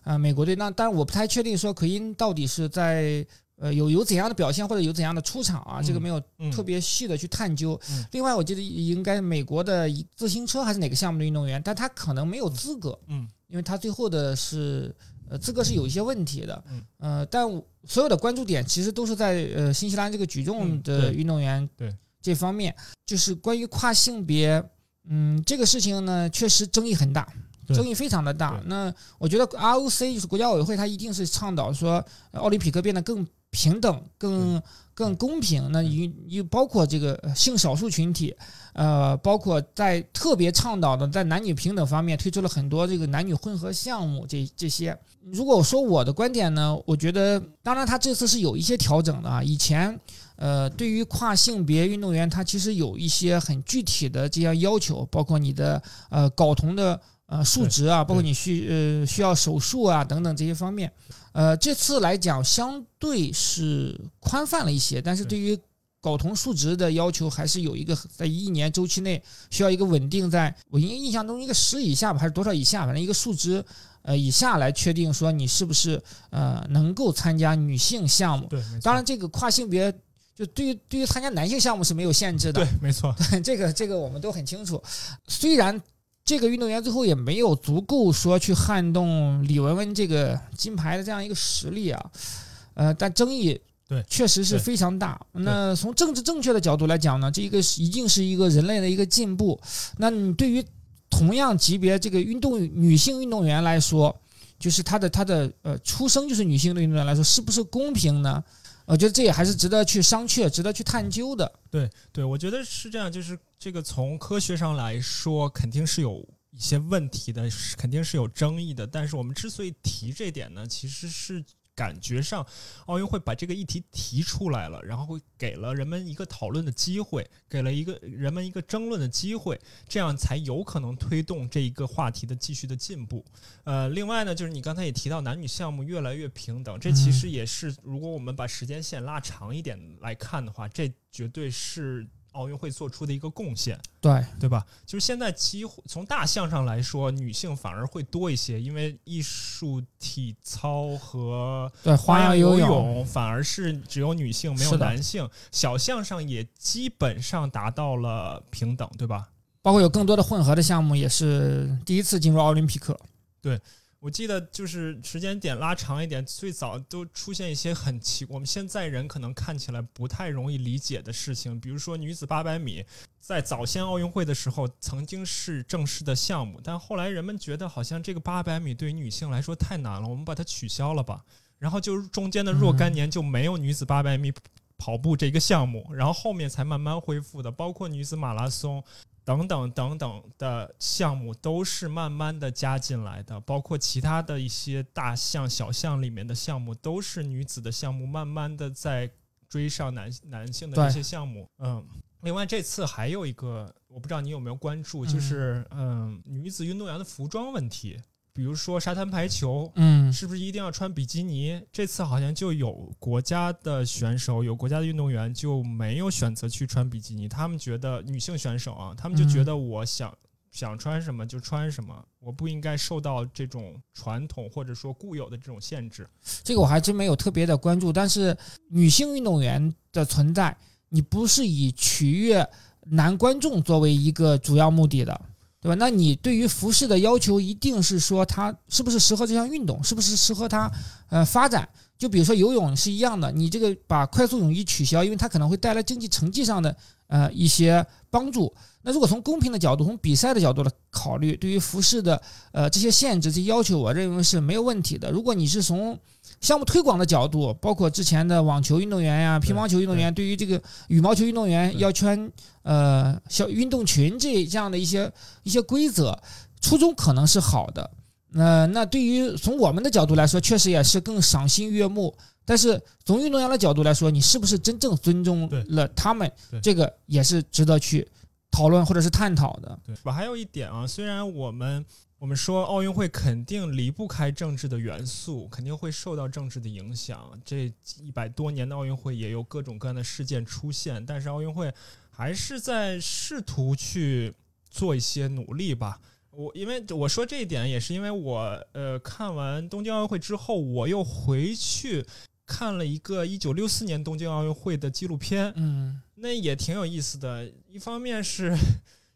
啊，美国队那，但是我不太确定说奎因到底是在呃有有怎样的表现或者有怎样的出场啊，这个没有特别细的去探究。另外，我记得应该美国的自行车还是哪个项目的运动员，但他可能没有资格，嗯，因为他最后的是呃资格是有一些问题的，呃，但所有的关注点其实都是在呃新西兰这个举重的运动员对这方面，就是关于跨性别，嗯，这个事情呢确实争议很大。争议非常的大。那我觉得 ROC 就是国家委员会，它一定是倡导说奥林匹克变得更平等、更更公平。那与又包括这个性少数群体，呃，包括在特别倡导的在男女平等方面推出了很多这个男女混合项目。这这些，如果说我的观点呢，我觉得当然他这次是有一些调整的啊。以前呃，对于跨性别运动员，他其实有一些很具体的这样要求，包括你的呃睾酮的。呃，数值啊，包括你需呃需要手术啊等等这些方面，呃，这次来讲相对是宽泛了一些，但是对于睾酮数值的要求还是有一个在一年周期内需要一个稳定在，我印印象中一个十以下吧，还是多少以下，反正一个数值呃以下来确定说你是不是呃能够参加女性项目。对，当然这个跨性别就对于对于参加男性项目是没有限制的。对，没错。对，[LAUGHS] 这个这个我们都很清楚，虽然。这个运动员最后也没有足够说去撼动李雯雯这个金牌的这样一个实力啊，呃，但争议对确实是非常大。那从政治正确的角度来讲呢，这一个一定是一个人类的一个进步。那你对于同样级别这个运动女性运动员来说，就是她的她的呃出生就是女性的运动员来说，是不是公平呢？我觉得这也还是值得去商榷、值得去探究的。对对，我觉得是这样。就是这个从科学上来说，肯定是有一些问题的，是肯定是有争议的。但是我们之所以提这点呢，其实是。感觉上，奥运会把这个议题提出来了，然后会给了人们一个讨论的机会，给了一个人们一个争论的机会，这样才有可能推动这一个话题的继续的进步。呃，另外呢，就是你刚才也提到男女项目越来越平等，这其实也是如果我们把时间线拉长一点来看的话，这绝对是。奥运会做出的一个贡献，对对吧？就是现在几乎从大项上来说，女性反而会多一些，因为艺术、体操和对花样游泳反而是只有女性没有男性。小项上也基本上达到了平等，对吧？包括有更多的混合的项目，也是第一次进入奥林匹克。对。我记得就是时间点拉长一点，最早都出现一些很奇，我们现在人可能看起来不太容易理解的事情，比如说女子八百米，在早先奥运会的时候曾经是正式的项目，但后来人们觉得好像这个八百米对于女性来说太难了，我们把它取消了吧。然后就中间的若干年就没有女子八百米跑步这个项目，然后后面才慢慢恢复的，包括女子马拉松。等等等等的项目都是慢慢的加进来的，包括其他的一些大项、小项里面的项目，都是女子的项目慢慢的在追上男男性的一些项目。嗯，另外这次还有一个，我不知道你有没有关注，就是嗯，女子运动员的服装问题。比如说沙滩排球，嗯，是不是一定要穿比基尼？这次好像就有国家的选手，有国家的运动员就没有选择去穿比基尼。他们觉得女性选手啊，他们就觉得我想想穿什么就穿什么，我不应该受到这种传统或者说固有的这种限制。这个我还真没有特别的关注，但是女性运动员的存在，你不是以取悦男观众作为一个主要目的的，对吧？那你对于服饰的要求一定是说它是不是适合这项运动，是不是适合它呃发展？就比如说游泳是一样的，你这个把快速泳衣取消，因为它可能会带来经济成绩上的呃一些帮助。那如果从公平的角度，从比赛的角度来考虑，对于服饰的呃这些限制、这些要求，我认为是没有问题的。如果你是从项目推广的角度，包括之前的网球运动员呀、乒乓球运动员，对于这个羽毛球运动员要穿呃小运动裙这这样的一些一些规则，初衷可能是好的。那那对于从我们的角度来说，确实也是更赏心悦目。但是从运动员的角度来说，你是不是真正尊重了他们？这个也是值得去讨论或者是探讨的。对，我还有一点啊，虽然我们我们说奥运会肯定离不开政治的元素，肯定会受到政治的影响。这一百多年的奥运会也有各种各样的事件出现，但是奥运会还是在试图去做一些努力吧。我因为我说这一点，也是因为我呃看完东京奥运会之后，我又回去看了一个一九六四年东京奥运会的纪录片，嗯，那也挺有意思的。一方面是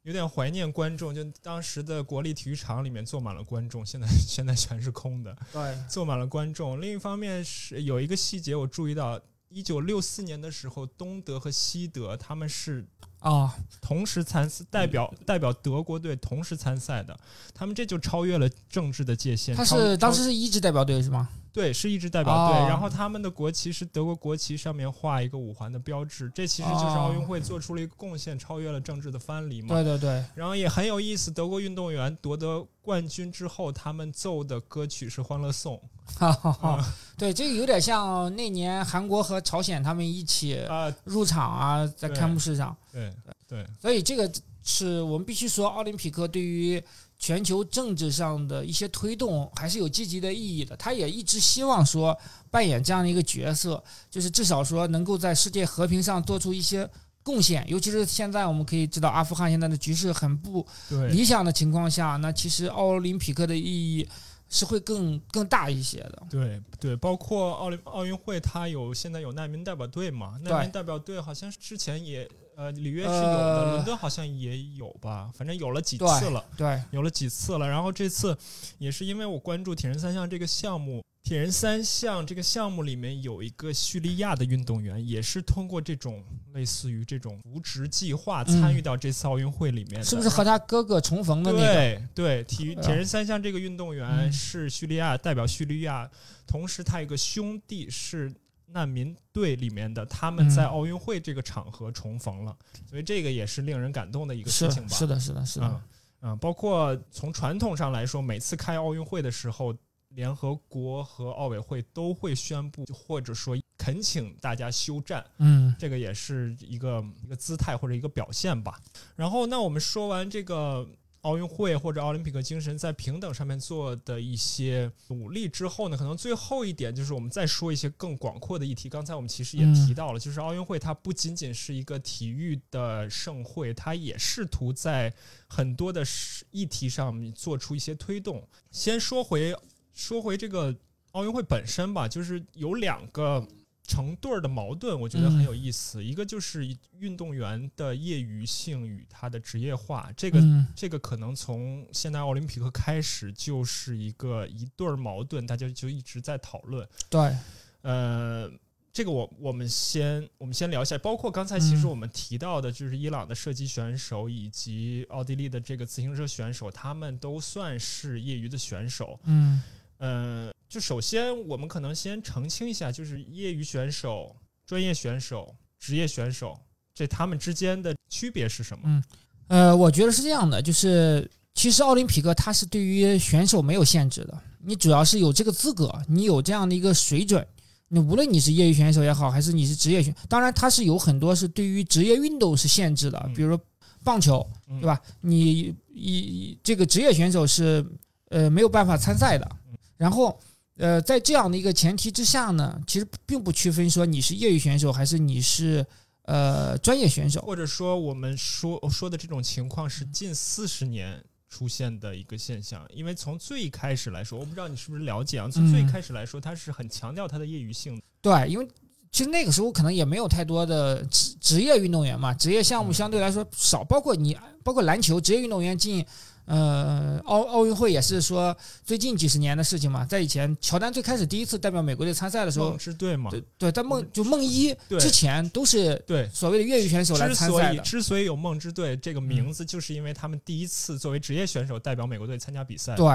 有点怀念观众，就当时的国立体育场里面坐满了观众，现在现在全是空的，对，坐满了观众。另一方面是有一个细节我注意到，一九六四年的时候，东德和西德他们是。啊，同时参赛代表代表德国队同时参赛的，他们这就超越了政治的界限。他是当时是一支代表队是吗？对，是一支代表队。然后他们的国旗是德国国旗，上面画一个五环的标志。这其实就是奥运会做出了一个贡献，超越了政治的藩篱嘛。对对对。然后也很有意思，德国运动员夺得冠军之后，他们奏的歌曲是《欢乐颂》。哈哈，对，这个有点像那年韩国和朝鲜他们一起啊入场啊，在开幕式上。对对。所以这个是我们必须说，奥林匹克对于。全球政治上的一些推动还是有积极的意义的。他也一直希望说扮演这样的一个角色，就是至少说能够在世界和平上做出一些贡献。尤其是现在我们可以知道，阿富汗现在的局势很不理想的情况下，那其实奥林匹克的意义是会更更大一些的。对对，包括奥林奥运会，它有现在有难民代表队嘛？难民代表队好像之前也。呃，里约是有的，伦敦好像也有吧，反正有了几次了，对，有了几次了。然后这次也是因为我关注铁人三项这个项目，铁人三项这个项目里面有一个叙利亚的运动员，也是通过这种类似于这种扶植计划参与到这次奥运会里面，是不是和他哥哥重逢的那个？对对，体育铁人三项这个运动员是叙利亚代表叙利亚，同时他一个兄弟是。难民队里面的他们在奥运会这个场合重逢了，所以这个也是令人感动的一个事情吧？是的，是的，是的。嗯，包括从传统上来说，每次开奥运会的时候，联合国和奥委会都会宣布或者说恳请大家休战。嗯，这个也是一个一个姿态或者一个表现吧。然后，那我们说完这个。奥运会或者奥林匹克精神在平等上面做的一些努力之后呢，可能最后一点就是我们再说一些更广阔的议题。刚才我们其实也提到了，就是奥运会它不仅仅是一个体育的盛会，它也试图在很多的议题上做出一些推动。先说回说回这个奥运会本身吧，就是有两个。成对儿的矛盾，我觉得很有意思。一个就是运动员的业余性与他的职业化，这个这个可能从现代奥林匹克开始就是一个一对儿矛盾，大家就一直在讨论。对，呃，这个我我们先我们先聊一下，包括刚才其实我们提到的，就是伊朗的射击选手以及奥地利的这个自行车选手，他们都算是业余的选手。嗯。嗯，就首先我们可能先澄清一下，就是业余选手、专业选手、职业选手，这他们之间的区别是什么？嗯，呃，我觉得是这样的，就是其实奥林匹克它是对于选手没有限制的，你主要是有这个资格，你有这样的一个水准，你无论你是业余选手也好，还是你是职业选，当然它是有很多是对于职业运动是限制的，比如说棒球，对吧？你一这个职业选手是呃没有办法参赛的。然后，呃，在这样的一个前提之下呢，其实并不区分说你是业余选手还是你是呃专业选手，或者说我们说说的这种情况是近四十年出现的一个现象。因为从最开始来说，我不知道你是不是了解啊，从最开始来说，它是很强调它的业余性。对，因为其实那个时候可能也没有太多的职职业运动员嘛，职业项目相对来说少，包括你，包括篮球职业运动员进。呃，奥奥运会也是说最近几十年的事情嘛，在以前乔丹最开始第一次代表美国队参赛的时候，梦是队嘛？对对，在梦就梦一之前都是对所谓的业余选手来参赛的。之所以有梦之队这个名字，就是因为他们第一次作为职业选手代表美国队参加比赛。对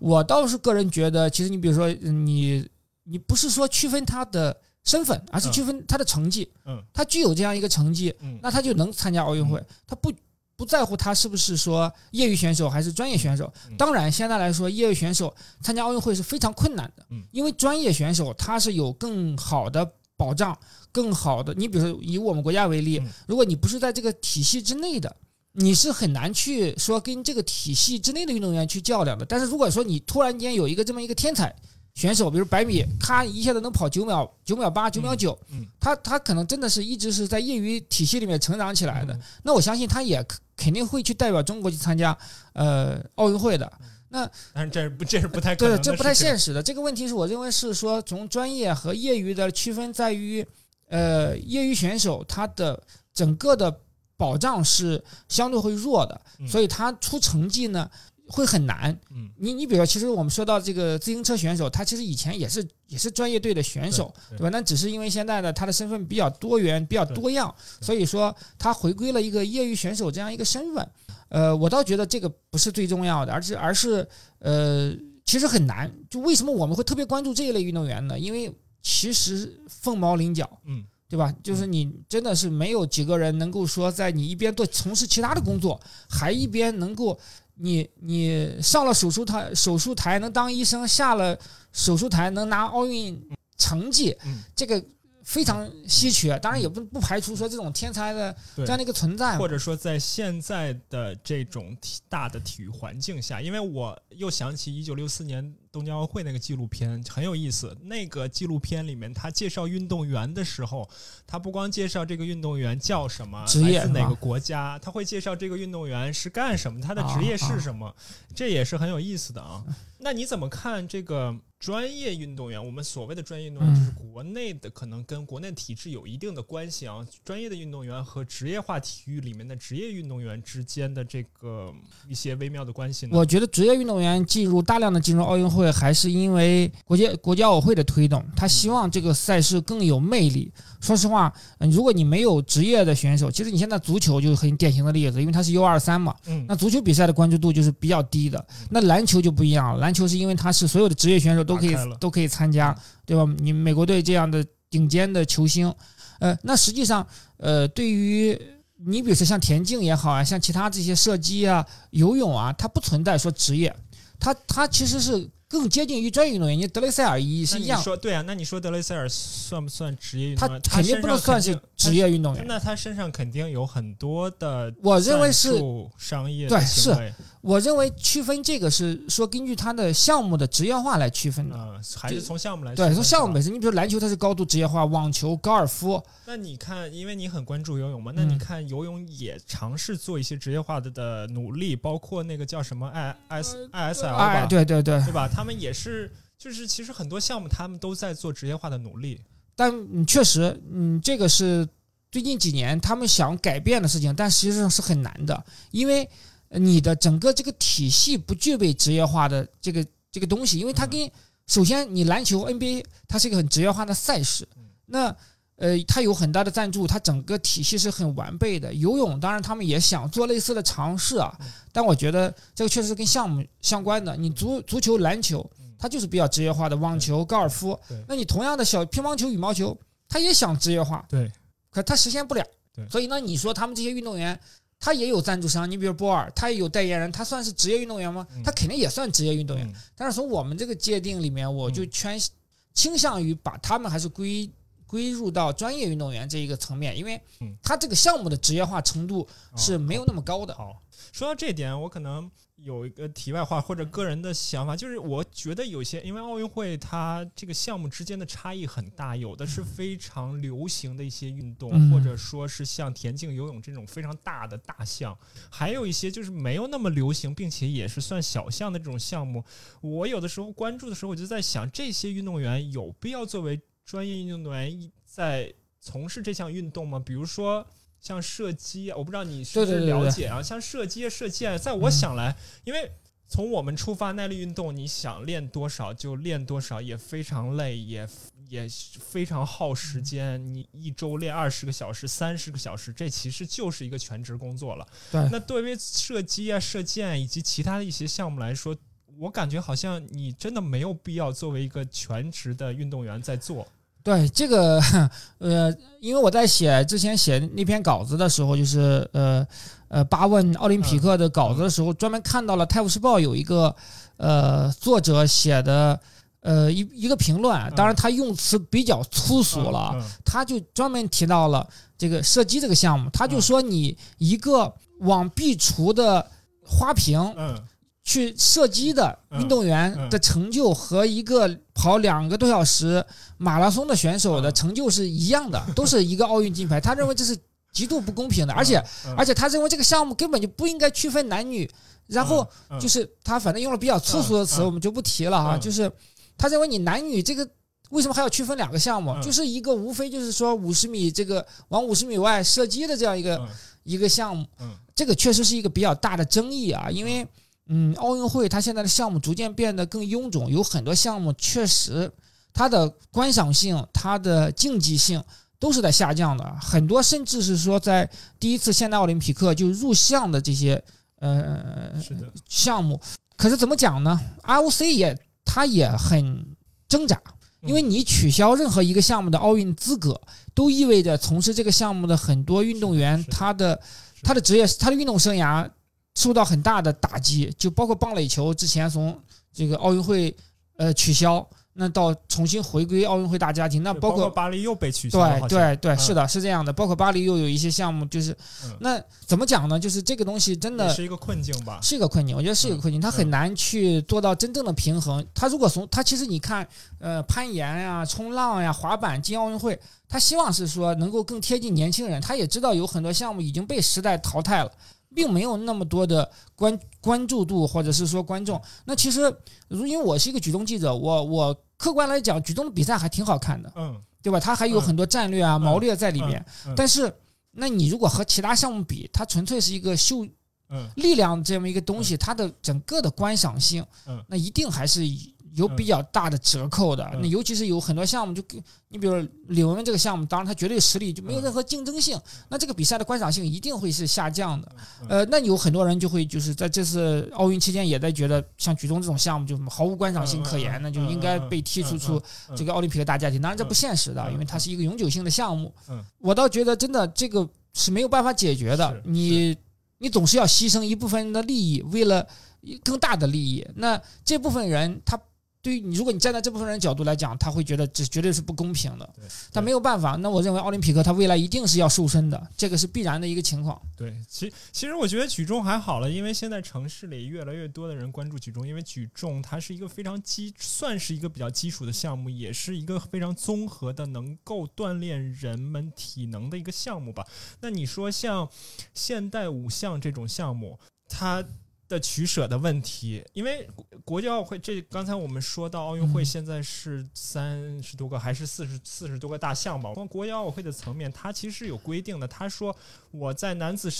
我倒是个人觉得，其实你比如说你你不是说区分他的身份，而是区分他的成绩。嗯，他具有这样一个成绩，嗯，那他就能参加奥运会。他不。不在乎他是不是说业余选手还是专业选手。当然，现在来说，业余选手参加奥运会是非常困难的。因为专业选手他是有更好的保障，更好的。你比如说，以我们国家为例，如果你不是在这个体系之内的，你是很难去说跟这个体系之内的运动员去较量的。但是如果说你突然间有一个这么一个天才，选手，比如百米，他一下子能跑九秒、九秒八、九秒九，他他可能真的是一直是在业余体系里面成长起来的。那我相信他也肯定会去代表中国去参加呃奥运会的。那但是这是不这是不太对，这不太现实的。这个问题是我认为是说从专业和业余的区分在于，呃，业余选手他的整个的保障是相对会弱的，所以他出成绩呢。会很难，嗯，你你比如说，其实我们说到这个自行车选手，他其实以前也是也是专业队的选手，对吧？那只是因为现在呢，他的身份比较多元、比较多样，所以说他回归了一个业余选手这样一个身份。呃，我倒觉得这个不是最重要的，而是而是呃，其实很难。就为什么我们会特别关注这一类运动员呢？因为其实凤毛麟角，嗯，对吧？就是你真的是没有几个人能够说，在你一边做从事其他的工作，还一边能够。你你上了手术台，手术台能当医生，下了手术台能拿奥运成绩，这个。非常稀缺，当然也不不排除说这种天才的这样的一个存在，或者说在现在的这种大的体育环境下，因为我又想起一九六四年东京奥运会那个纪录片很有意思。那个纪录片里面，他介绍运动员的时候，他不光介绍这个运动员叫什么，来自哪个国家，他会介绍这个运动员是干什么，他的职业是什么，这也是很有意思的啊。[LAUGHS] 那你怎么看这个？专业运动员，我们所谓的专业运动员，就是国内的，可能跟国内体制有一定的关系啊。专业的运动员和职业化体育里面的职业运动员之间的这个一些微妙的关系呢？我觉得职业运动员进入大量的进入奥运会，还是因为国际国际奥委会的推动，他希望这个赛事更有魅力。说实话，如果你没有职业的选手，其实你现在足球就是很典型的例子，因为它是 U 二三嘛，嗯，那足球比赛的关注度就是比较低的。那篮球就不一样了，篮球是因为它是所有的职业选手都可以都可以参加，对吧？你美国队这样的顶尖的球星，呃，那实际上，呃，对于你比如说像田径也好啊，像其他这些射击啊、游泳啊，它不存在说职业，它它其实是。更接近于专业运动员，你德雷塞尔一是一样。说对啊，那你说德雷塞尔算不算职业运动员？他肯定不能算是职业运动员。那他身上肯定有很多的，我认为是商业对是。我认为区分这个是说根据他的项目的职业化来区分的，还是从项目来？对，从项目本身。你比如篮球，它是高度职业化；网球、高尔夫。那你看，因为你很关注游泳嘛，那你看游泳也尝试做一些职业化的的努力，包括那个叫什么 I S I S L 吧？对对对，对吧？他们也是，就是其实很多项目他们都在做职业化的努力。但确实，嗯，这个是最近几年他们想改变的事情，但实际上是很难的，因为。你的整个这个体系不具备职业化的这个这个东西，因为它跟首先你篮球 NBA 它是一个很职业化的赛事，那呃它有很大的赞助，它整个体系是很完备的。游泳当然他们也想做类似的尝试啊，但我觉得这个确实是跟项目相关的。你足足球、篮球它就是比较职业化的，网球、高尔夫，那你同样的小乒乓球、羽毛球，他也想职业化，对，可他实现不了，所以那你说他们这些运动员。他也有赞助商，你比如波尔，他也有代言人，他算是职业运动员吗？他肯定也算职业运动员。但是从我们这个界定里面，我就圈倾向于把他们还是归归入到专业运动员这一个层面，因为嗯他这个项目的职业化程度是没有那么高的。好，说到这点，我可能有一个题外话或者个人的想法，就是我觉得有些因为奥运会它这个项目之间的差异很大，有的是非常流行的一些运动，嗯或者说是像田径、游泳这种非常大的大项，还有一些就是没有那么流行，并且也是算小项的这种项目。我有的时候关注的时候，我就在想，这些运动员有必要作为专业运动员在从事这项运动吗？比如说。像射击啊，我不知道你是不是对对对对了解啊。像射击、射箭，在我想来，因为从我们出发，耐力运动你想练多少就练多少，也非常累，也也非常耗时间。你一周练二十个小时、三十个小时，这其实就是一个全职工作了。对那对于射击啊、射箭以及其他的一些项目来说，我感觉好像你真的没有必要作为一个全职的运动员在做。对这个，呃，因为我在写之前写那篇稿子的时候，就是呃呃八问奥林匹克的稿子的时候，专门看到了《泰晤士报》有一个呃作者写的呃一一个评论，当然他用词比较粗俗了，嗯。他就专门提到了这个射击这个项目，他就说你一个往壁橱的花瓶嗯去射击的运动员的成就和一个跑两个多小时马拉松的选手的成就是一样的，[LAUGHS] 都是一个奥运金牌。他认为这是极度不公平的，而且嗯而且他认为这个项目根本就不应该区分男女。然后嗯就是他反正用了比较粗俗的词，我们就不提了哈。嗯就是他认为你男女这个。为什么还要区分两个项目？嗯就是一个无非就是说五十米这个往五十米外射击的这样一个嗯一个项目，嗯这个确实是一个比较大的争议啊，因为嗯，奥运会它现在的项目逐渐变得更臃肿，有很多项目确实它的观赏性、它的竞技性都是在下降的，很多甚至是说在第一次现代奥林匹克就入项的这些呃，项目，可是怎么讲呢？IOC 也它也很挣扎，因为你取消任何一个项目的奥运资格，都意味着从事这个项目的很多运动员他的他的职业他的运动生涯受到很大的打击，就包括棒垒球之前从这个奥运会呃取消，那到重新回归奥运会大家庭，那对包括巴黎又被取消了，对对对，嗯是的，是这样的。包括巴黎又有一些项目，就是嗯那怎么讲呢？就是这个东西真的是一个困境吧。是一个困境，我觉得是一个困境，它很难去做到真正的平衡。它如果从它其实你看，呃，攀岩呀、冲浪呀、滑板进奥运会，他希望是说能够更贴近年轻人。他也知道有很多项目已经被时代淘汰了，并没有那么多的关关注度或者是说观众。那其实，如因为我是一个举重记者，我我客观来讲，举重的比赛还挺好看的，嗯，对吧？它还有很多战略啊、嗯。谋略在里面。嗯。嗯。但是，那你如果和其他项目比，它纯粹是一个秀嗯。力量这么一个东西，它的整个的观赏性嗯，那一定还是有比较大的折扣的。嗯那尤其是有很多项目，就跟你比如李文文这个项目，当然他绝对实力就没有嗯任何竞争性，那这个比赛的观赏性一定会是下降的。嗯呃，那有很多人就会就是在这次奥运期间也在觉得，像举重这种项目就毫无观赏性可言，那就应该被踢出出嗯这个奥林匹克大家庭。当然这不现实的，嗯因为它是一个永久性的项目嗯。我倒觉得真的这个是没有办法解决的。你你总是要牺牲一部分人的利益，为了更大的利益。那这部分人他。对于你，如果你站在这部分人角度来讲，他会觉得这绝对是不公平的对。但没有办法，那我认为奥林匹克它未来一定是要瘦身的，这个是必然的一个情况。对，其其实我觉得举重还好了，因为现在城市里越来越多的人关注举重，因为举重它是一个非常基，算是一个比较基础的项目，也是一个非常综合的，能够锻炼人们体能的一个项目吧。那你说像现代五项这种项目，它的取舍的问题，因为国际奥会这刚才我们说到奥运会嗯现在是三十多个还是四十四十多个大项吧？从国际奥委会的层面，它其实是有规定的。他说我在男子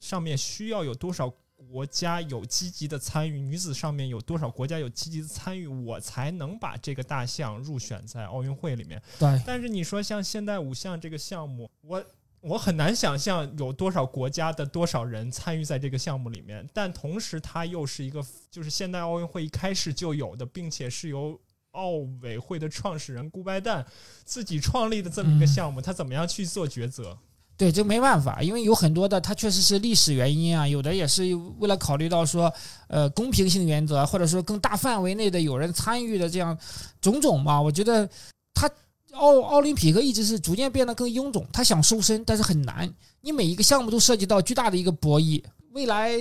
上面需要有多少国家有积极的参与，女子上面有多少国家有积极的参与，我才能把这个大项入选在奥运会里面。对，但是你说像现代五项这个项目，我我很难想象有多少国家的多少人参与在这个项目里面，但同时它又是一个就是现代奥运会一开始就有的，并且是由奥委会的创始人顾拜旦自己创立的这么一个项目，他怎么样去做抉择？对，这没办法，因为有很多的它确实是历史原因啊，有的也是为了考虑到说，呃，公平性原则，或者说更大范围内的有人参与的这样种种嘛。我觉得它奥奥林匹克一直是逐渐变得更臃肿，他想瘦身，但是很难。你每一个项目都涉及到巨大的一个博弈。未来，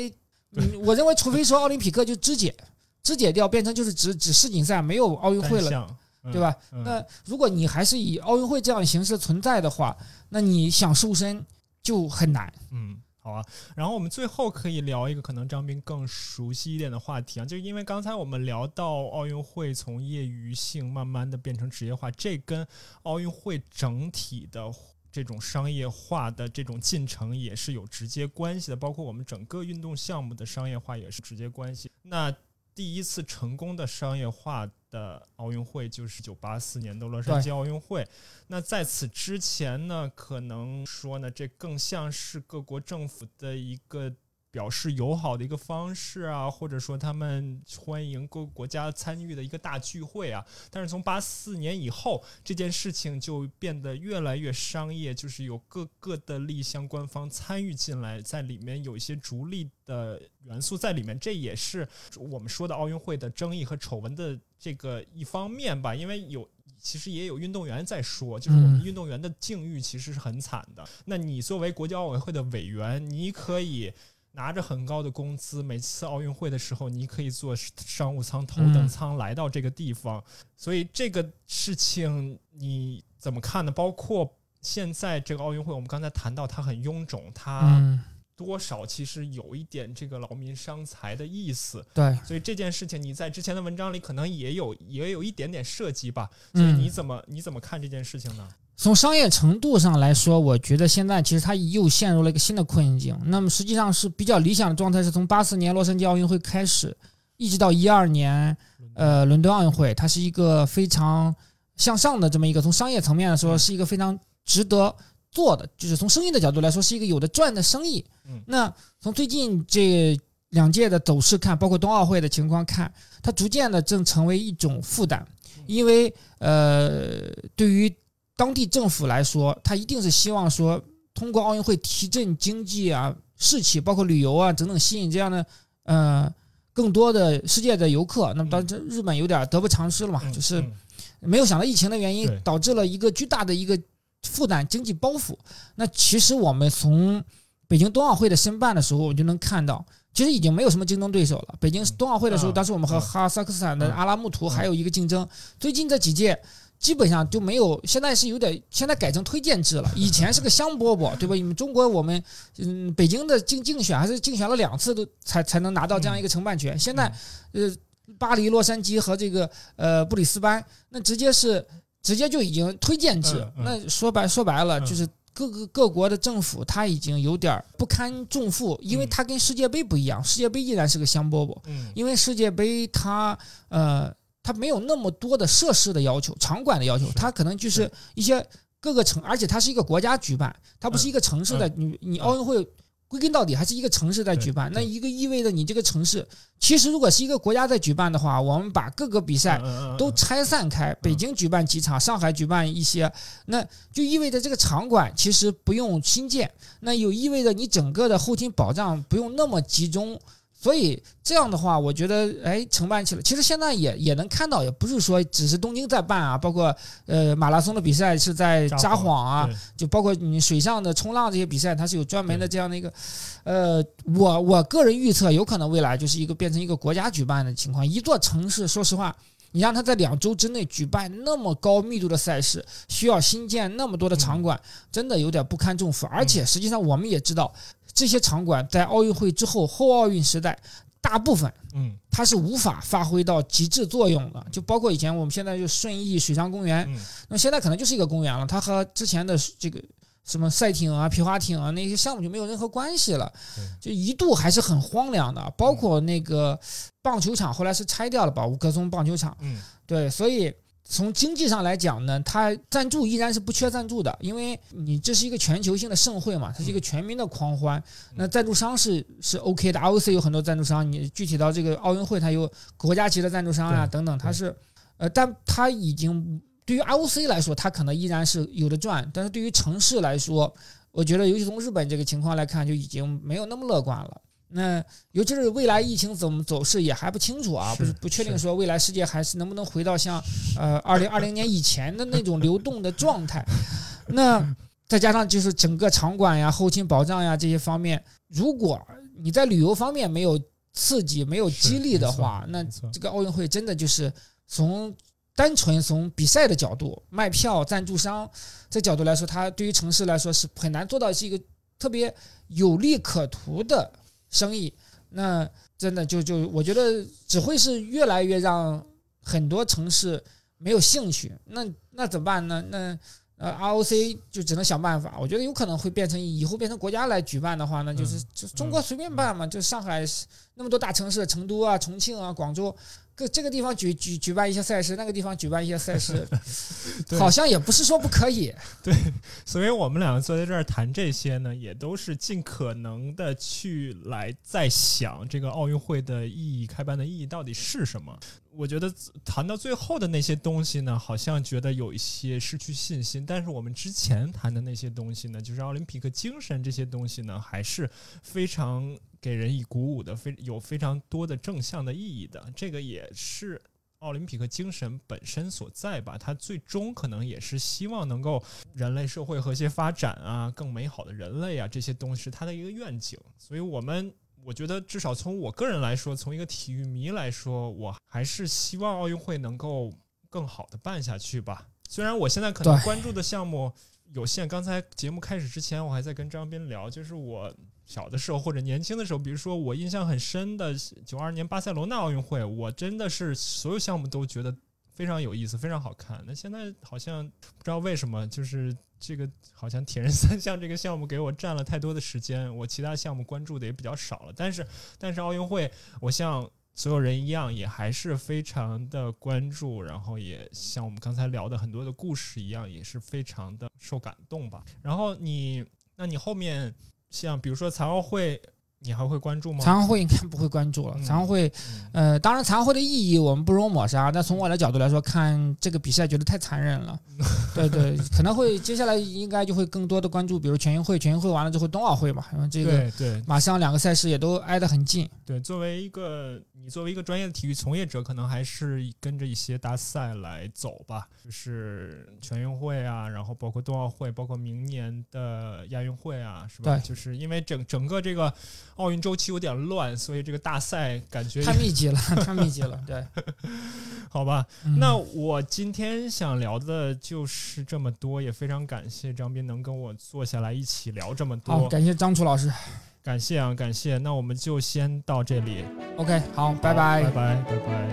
嗯，[LAUGHS] 我认为，除非说奥林匹克就肢解，肢解掉，变成就是只只世锦赛，没有奥运会了，对吧？那如果你还是以奥运会这样的形式存在的话，那你想瘦身就很难。嗯。好啊，然后我们最后可以聊一个可能张斌更熟悉一点的话题啊，就是因为刚才我们聊到奥运会从业余性慢慢的变成职业化，这跟奥运会整体的这种商业化的这种进程也是有直接关系的，包括我们整个运动项目的商业化也是直接关系。那第一次成功的商业化。的奥运会就是九八四年的洛杉矶奥运会。那在此之前呢，可能说呢，这更像是各国政府的一个。表示友好的一个方式啊，或者说他们欢迎各国家参与的一个大聚会啊。但是从八四年以后，这件事情就变得越来越商业，就是有各个的利相关方参与进来，在里面有一些逐利的元素在里面。这也是我们说的奥运会的争议和丑闻的这个一方面吧。因为有其实也有运动员在说，就是我们运动员的境遇其实是很惨的。那你作为国际奥委会的委员，你可以。拿着很高的工资，每次奥运会的时候，你可以坐商务舱、头等舱来到这个地方。所以这个事情你怎么看呢？包括现在这个奥运会，我们刚才谈到它很臃肿，它多少其实有一点这个劳民伤财的意思。对，所以这件事情你在之前的文章里可能也有也有一点点涉及吧。所以你怎么你怎么看这件事情呢？从商业程度上来说，我觉得现在其实它又陷入了一个新的困境。那么实际上是比较理想的状态，是从八四年洛杉矶奥运会开始，一直到一二年，呃，伦敦奥运会，它是一个非常向上的这么一个，从商业层面来说是一个非常值得做的，就是从生意的角度来说是一个有的赚的生意。那从最近这两届的走势看，包括冬奥会的情况看，它逐渐的正成为一种负担，因为呃，对于当地政府来说，他一定是希望说，通过奥运会提振经济啊、士气，包括旅游啊等等，吸引这样的呃更多的世界的游客。那么，当这日本有点得不偿失了嘛，就是没有想到疫情的原因，导致了一个巨大的一个负担经济包袱。那其实我们从北京冬奥会的申办的时候，我就能看到，其实已经没有什么竞争对手了。北京冬奥会的时候，当时我们和哈萨克斯坦的阿拉木图还有一个竞争。最近这几届。基本上就没有，现在是有点，现在改成推荐制了。以前是个香饽饽，对吧？[LAUGHS] 你们中国我们，嗯，北京的竞竞选还是竞选了两次都才才能拿到这样一个承办权。现在，呃，巴黎、洛杉矶和这个呃布里斯班，那直接是直接就已经推荐制。那说白说白了，就是各个各国的政府他已经有点不堪重负，因为它跟世界杯不一样，世界杯依然是个香饽饽。因为世界杯它呃。它没有那么多的设施的要求，场馆的要求，它可能就是一些各个城，而且它是一个国家举办，它不是一个城市的。你你奥运会归根到底还是一个城市在举办，那一个意味着你这个城市，其实如果是一个国家在举办的话，我们把各个比赛都拆散开，北京举办几场，上海举办一些，那就意味着这个场馆其实不用新建，那又意味着你整个的后勤保障不用那么集中。所以这样的话，我觉得，哎，承办起来，其实现在也也能看到，也不是说只是东京在办啊，包括呃马拉松的比赛是在札幌啊，就包括你水上的冲浪这些比赛，它是有专门的这样的一个，呃，我我个人预测，有可能未来就是一个变成一个国家举办的情况。一座城市，说实话，你让他在两周之内举办那么高密度的赛事，需要新建那么多的场馆，真的有点不堪重负。而且实际上我们也知道。这些场馆在奥运会之后后奥运时代，大部分，嗯，它是无法发挥到极致作用的。就包括以前我们现在就顺义水上公园，那现在可能就是一个公园了。它和之前的这个什么赛艇啊、皮划艇啊那些项目就没有任何关系了，就一度还是很荒凉的。包括那个棒球场后来是拆掉了吧？五棵松棒球场，嗯，对，所以。从经济上来讲呢，它赞助依然是不缺赞助的，因为你这是一个全球性的盛会嘛，它是一个全民的狂欢。那赞助商是是 OK 的，ROC 有很多赞助商，你具体到这个奥运会，它有国家级的赞助商啊等等，它是，呃，但它已经对于 ROC 来说，它可能依然是有的赚，但是对于城市来说，我觉得尤其从日本这个情况来看，就已经没有那么乐观了。那尤其是未来疫情怎么走势也还不清楚啊，不是不确定说未来世界还是能不能回到像呃二零二零年以前的那种流动的状态。[LAUGHS] 那再加上就是整个场馆呀、后勤保障呀这些方面，如果你在旅游方面没有刺激、没有激励的话，那这个奥运会真的就是从单纯从比赛的角度、卖票、赞助商这角度来说，它对于城市来说是很难做到是一个特别有利可图的生意。那真的就就我觉得只会是越来越让很多城市没有兴趣。那那怎么办呢？那呃，ROC 就只能想办法。我觉得有可能会变成以后变成国家来举办的话呢，就是嗯就中国随便办嘛，就上海那么多大城市，成都啊、重庆啊、广州，各这个地方举举举办一些赛事，那个地方举办一些赛事，[LAUGHS] 好像也不是说不可以。[LAUGHS] 对所以我们两个坐在这儿谈这些呢，也都是尽可能的去来在想这个奥运会的意义，开办的意义到底是什么。我觉得谈到最后的那些东西呢，好像觉得有一些失去信心。但是我们之前谈的那些东西呢，就是奥林匹克精神这些东西呢，还是非常给人以鼓舞的，非有非常多的正向的意义的。这个也是奥林匹克精神本身所在吧。它最终可能也是希望能够人类社会和谐发展啊，更美好的人类啊，这些东西是它的一个愿景。所以，我们我觉得至少从我个人来说，从一个体育迷来说，我还是希望奥运会能够更好的办下去吧。虽然我现在可能关注的项目有限，刚才节目开始之前，我还在跟张斌聊，就是我。小的时候或者年轻的时候，比如说我印象很深的九二年巴塞罗那奥运会，我真的是所有项目都觉得非常有意思，非常好看。那现在好像不知道为什么，就是这个好像铁人三项这个项目给我占了太多的时间，我其他项目关注的也比较少了。但是，但是奥运会，我像所有人一样，也还是非常的关注，然后也像我们刚才聊的很多的故事一样，也是非常的受感动吧。然后你，那你后面像比如说残奥会，你还会关注吗？残奥会应该不会关注了。嗯残奥会，嗯呃，当然残奥会的意义我们不容抹杀，但从我的角度来说，看这个比赛觉得太残忍了。[LAUGHS] 对对，可能会接下来应该就会更多的关注，比如全运会，全运会完了之后冬奥会嘛，因为这个对对马上两个赛事也都挨得很近。对，作为一个你作为一个专业的体育从业者，可能还是跟着一些大赛来走吧，就是全运会啊，然后包括冬奥会，包括明年的亚运会啊，是吧？对就是因为整整个这个奥运周期有点乱，所以这个大赛感觉太密集了，[LAUGHS] 太密集了。对，[LAUGHS] 好吧。嗯那我今天想聊的就是这么多，也非常感谢张斌能跟我坐下来一起聊这么好，多，感谢张楚老师。感谢啊，感谢。那我们就先到这里，OK，好，拜拜拜拜，拜拜。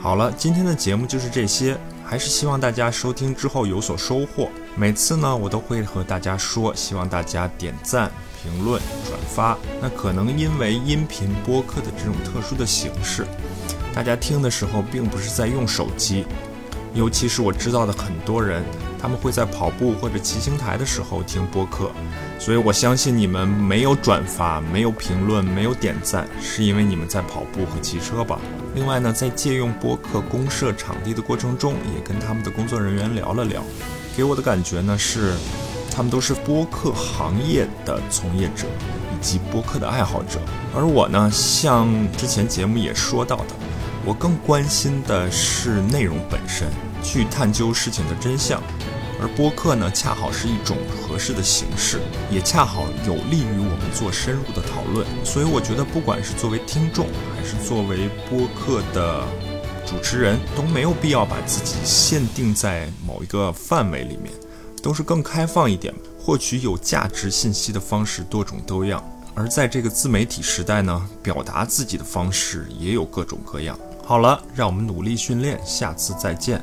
好了，今天的节目就是这些，还是希望大家收听之后有所收获。每次呢，我都会和大家说，希望大家点赞、评论、转发。那可能因为音频播客的这种特殊的形式，大家听的时候并不是在用手机，尤其是我知道的很多人，他们会在跑步或者骑行台的时候听播客。所以我相信你们没有转发、没有评论、没有点赞，是因为你们在跑步和骑车吧。另外呢，在借用播客公社场地的过程中，也跟他们的工作人员聊了聊，给我的感觉呢是，他们都是播客行业的从业者以及播客的爱好者，而我呢，像之前节目也说到的，我更关心的是内容本身，去探究事情的真相。而播客呢，恰好是一种合适的形式，也恰好有利于我们做深入的讨论。所以我觉得，不管是作为听众，还是作为播客的主持人，都没有必要把自己限定在某一个范围里面，都是更开放一点，获取有价值信息的方式多种多样。而在这个自媒体时代呢，表达自己的方式也有各种各样。好了，让我们努力训练，下次再见。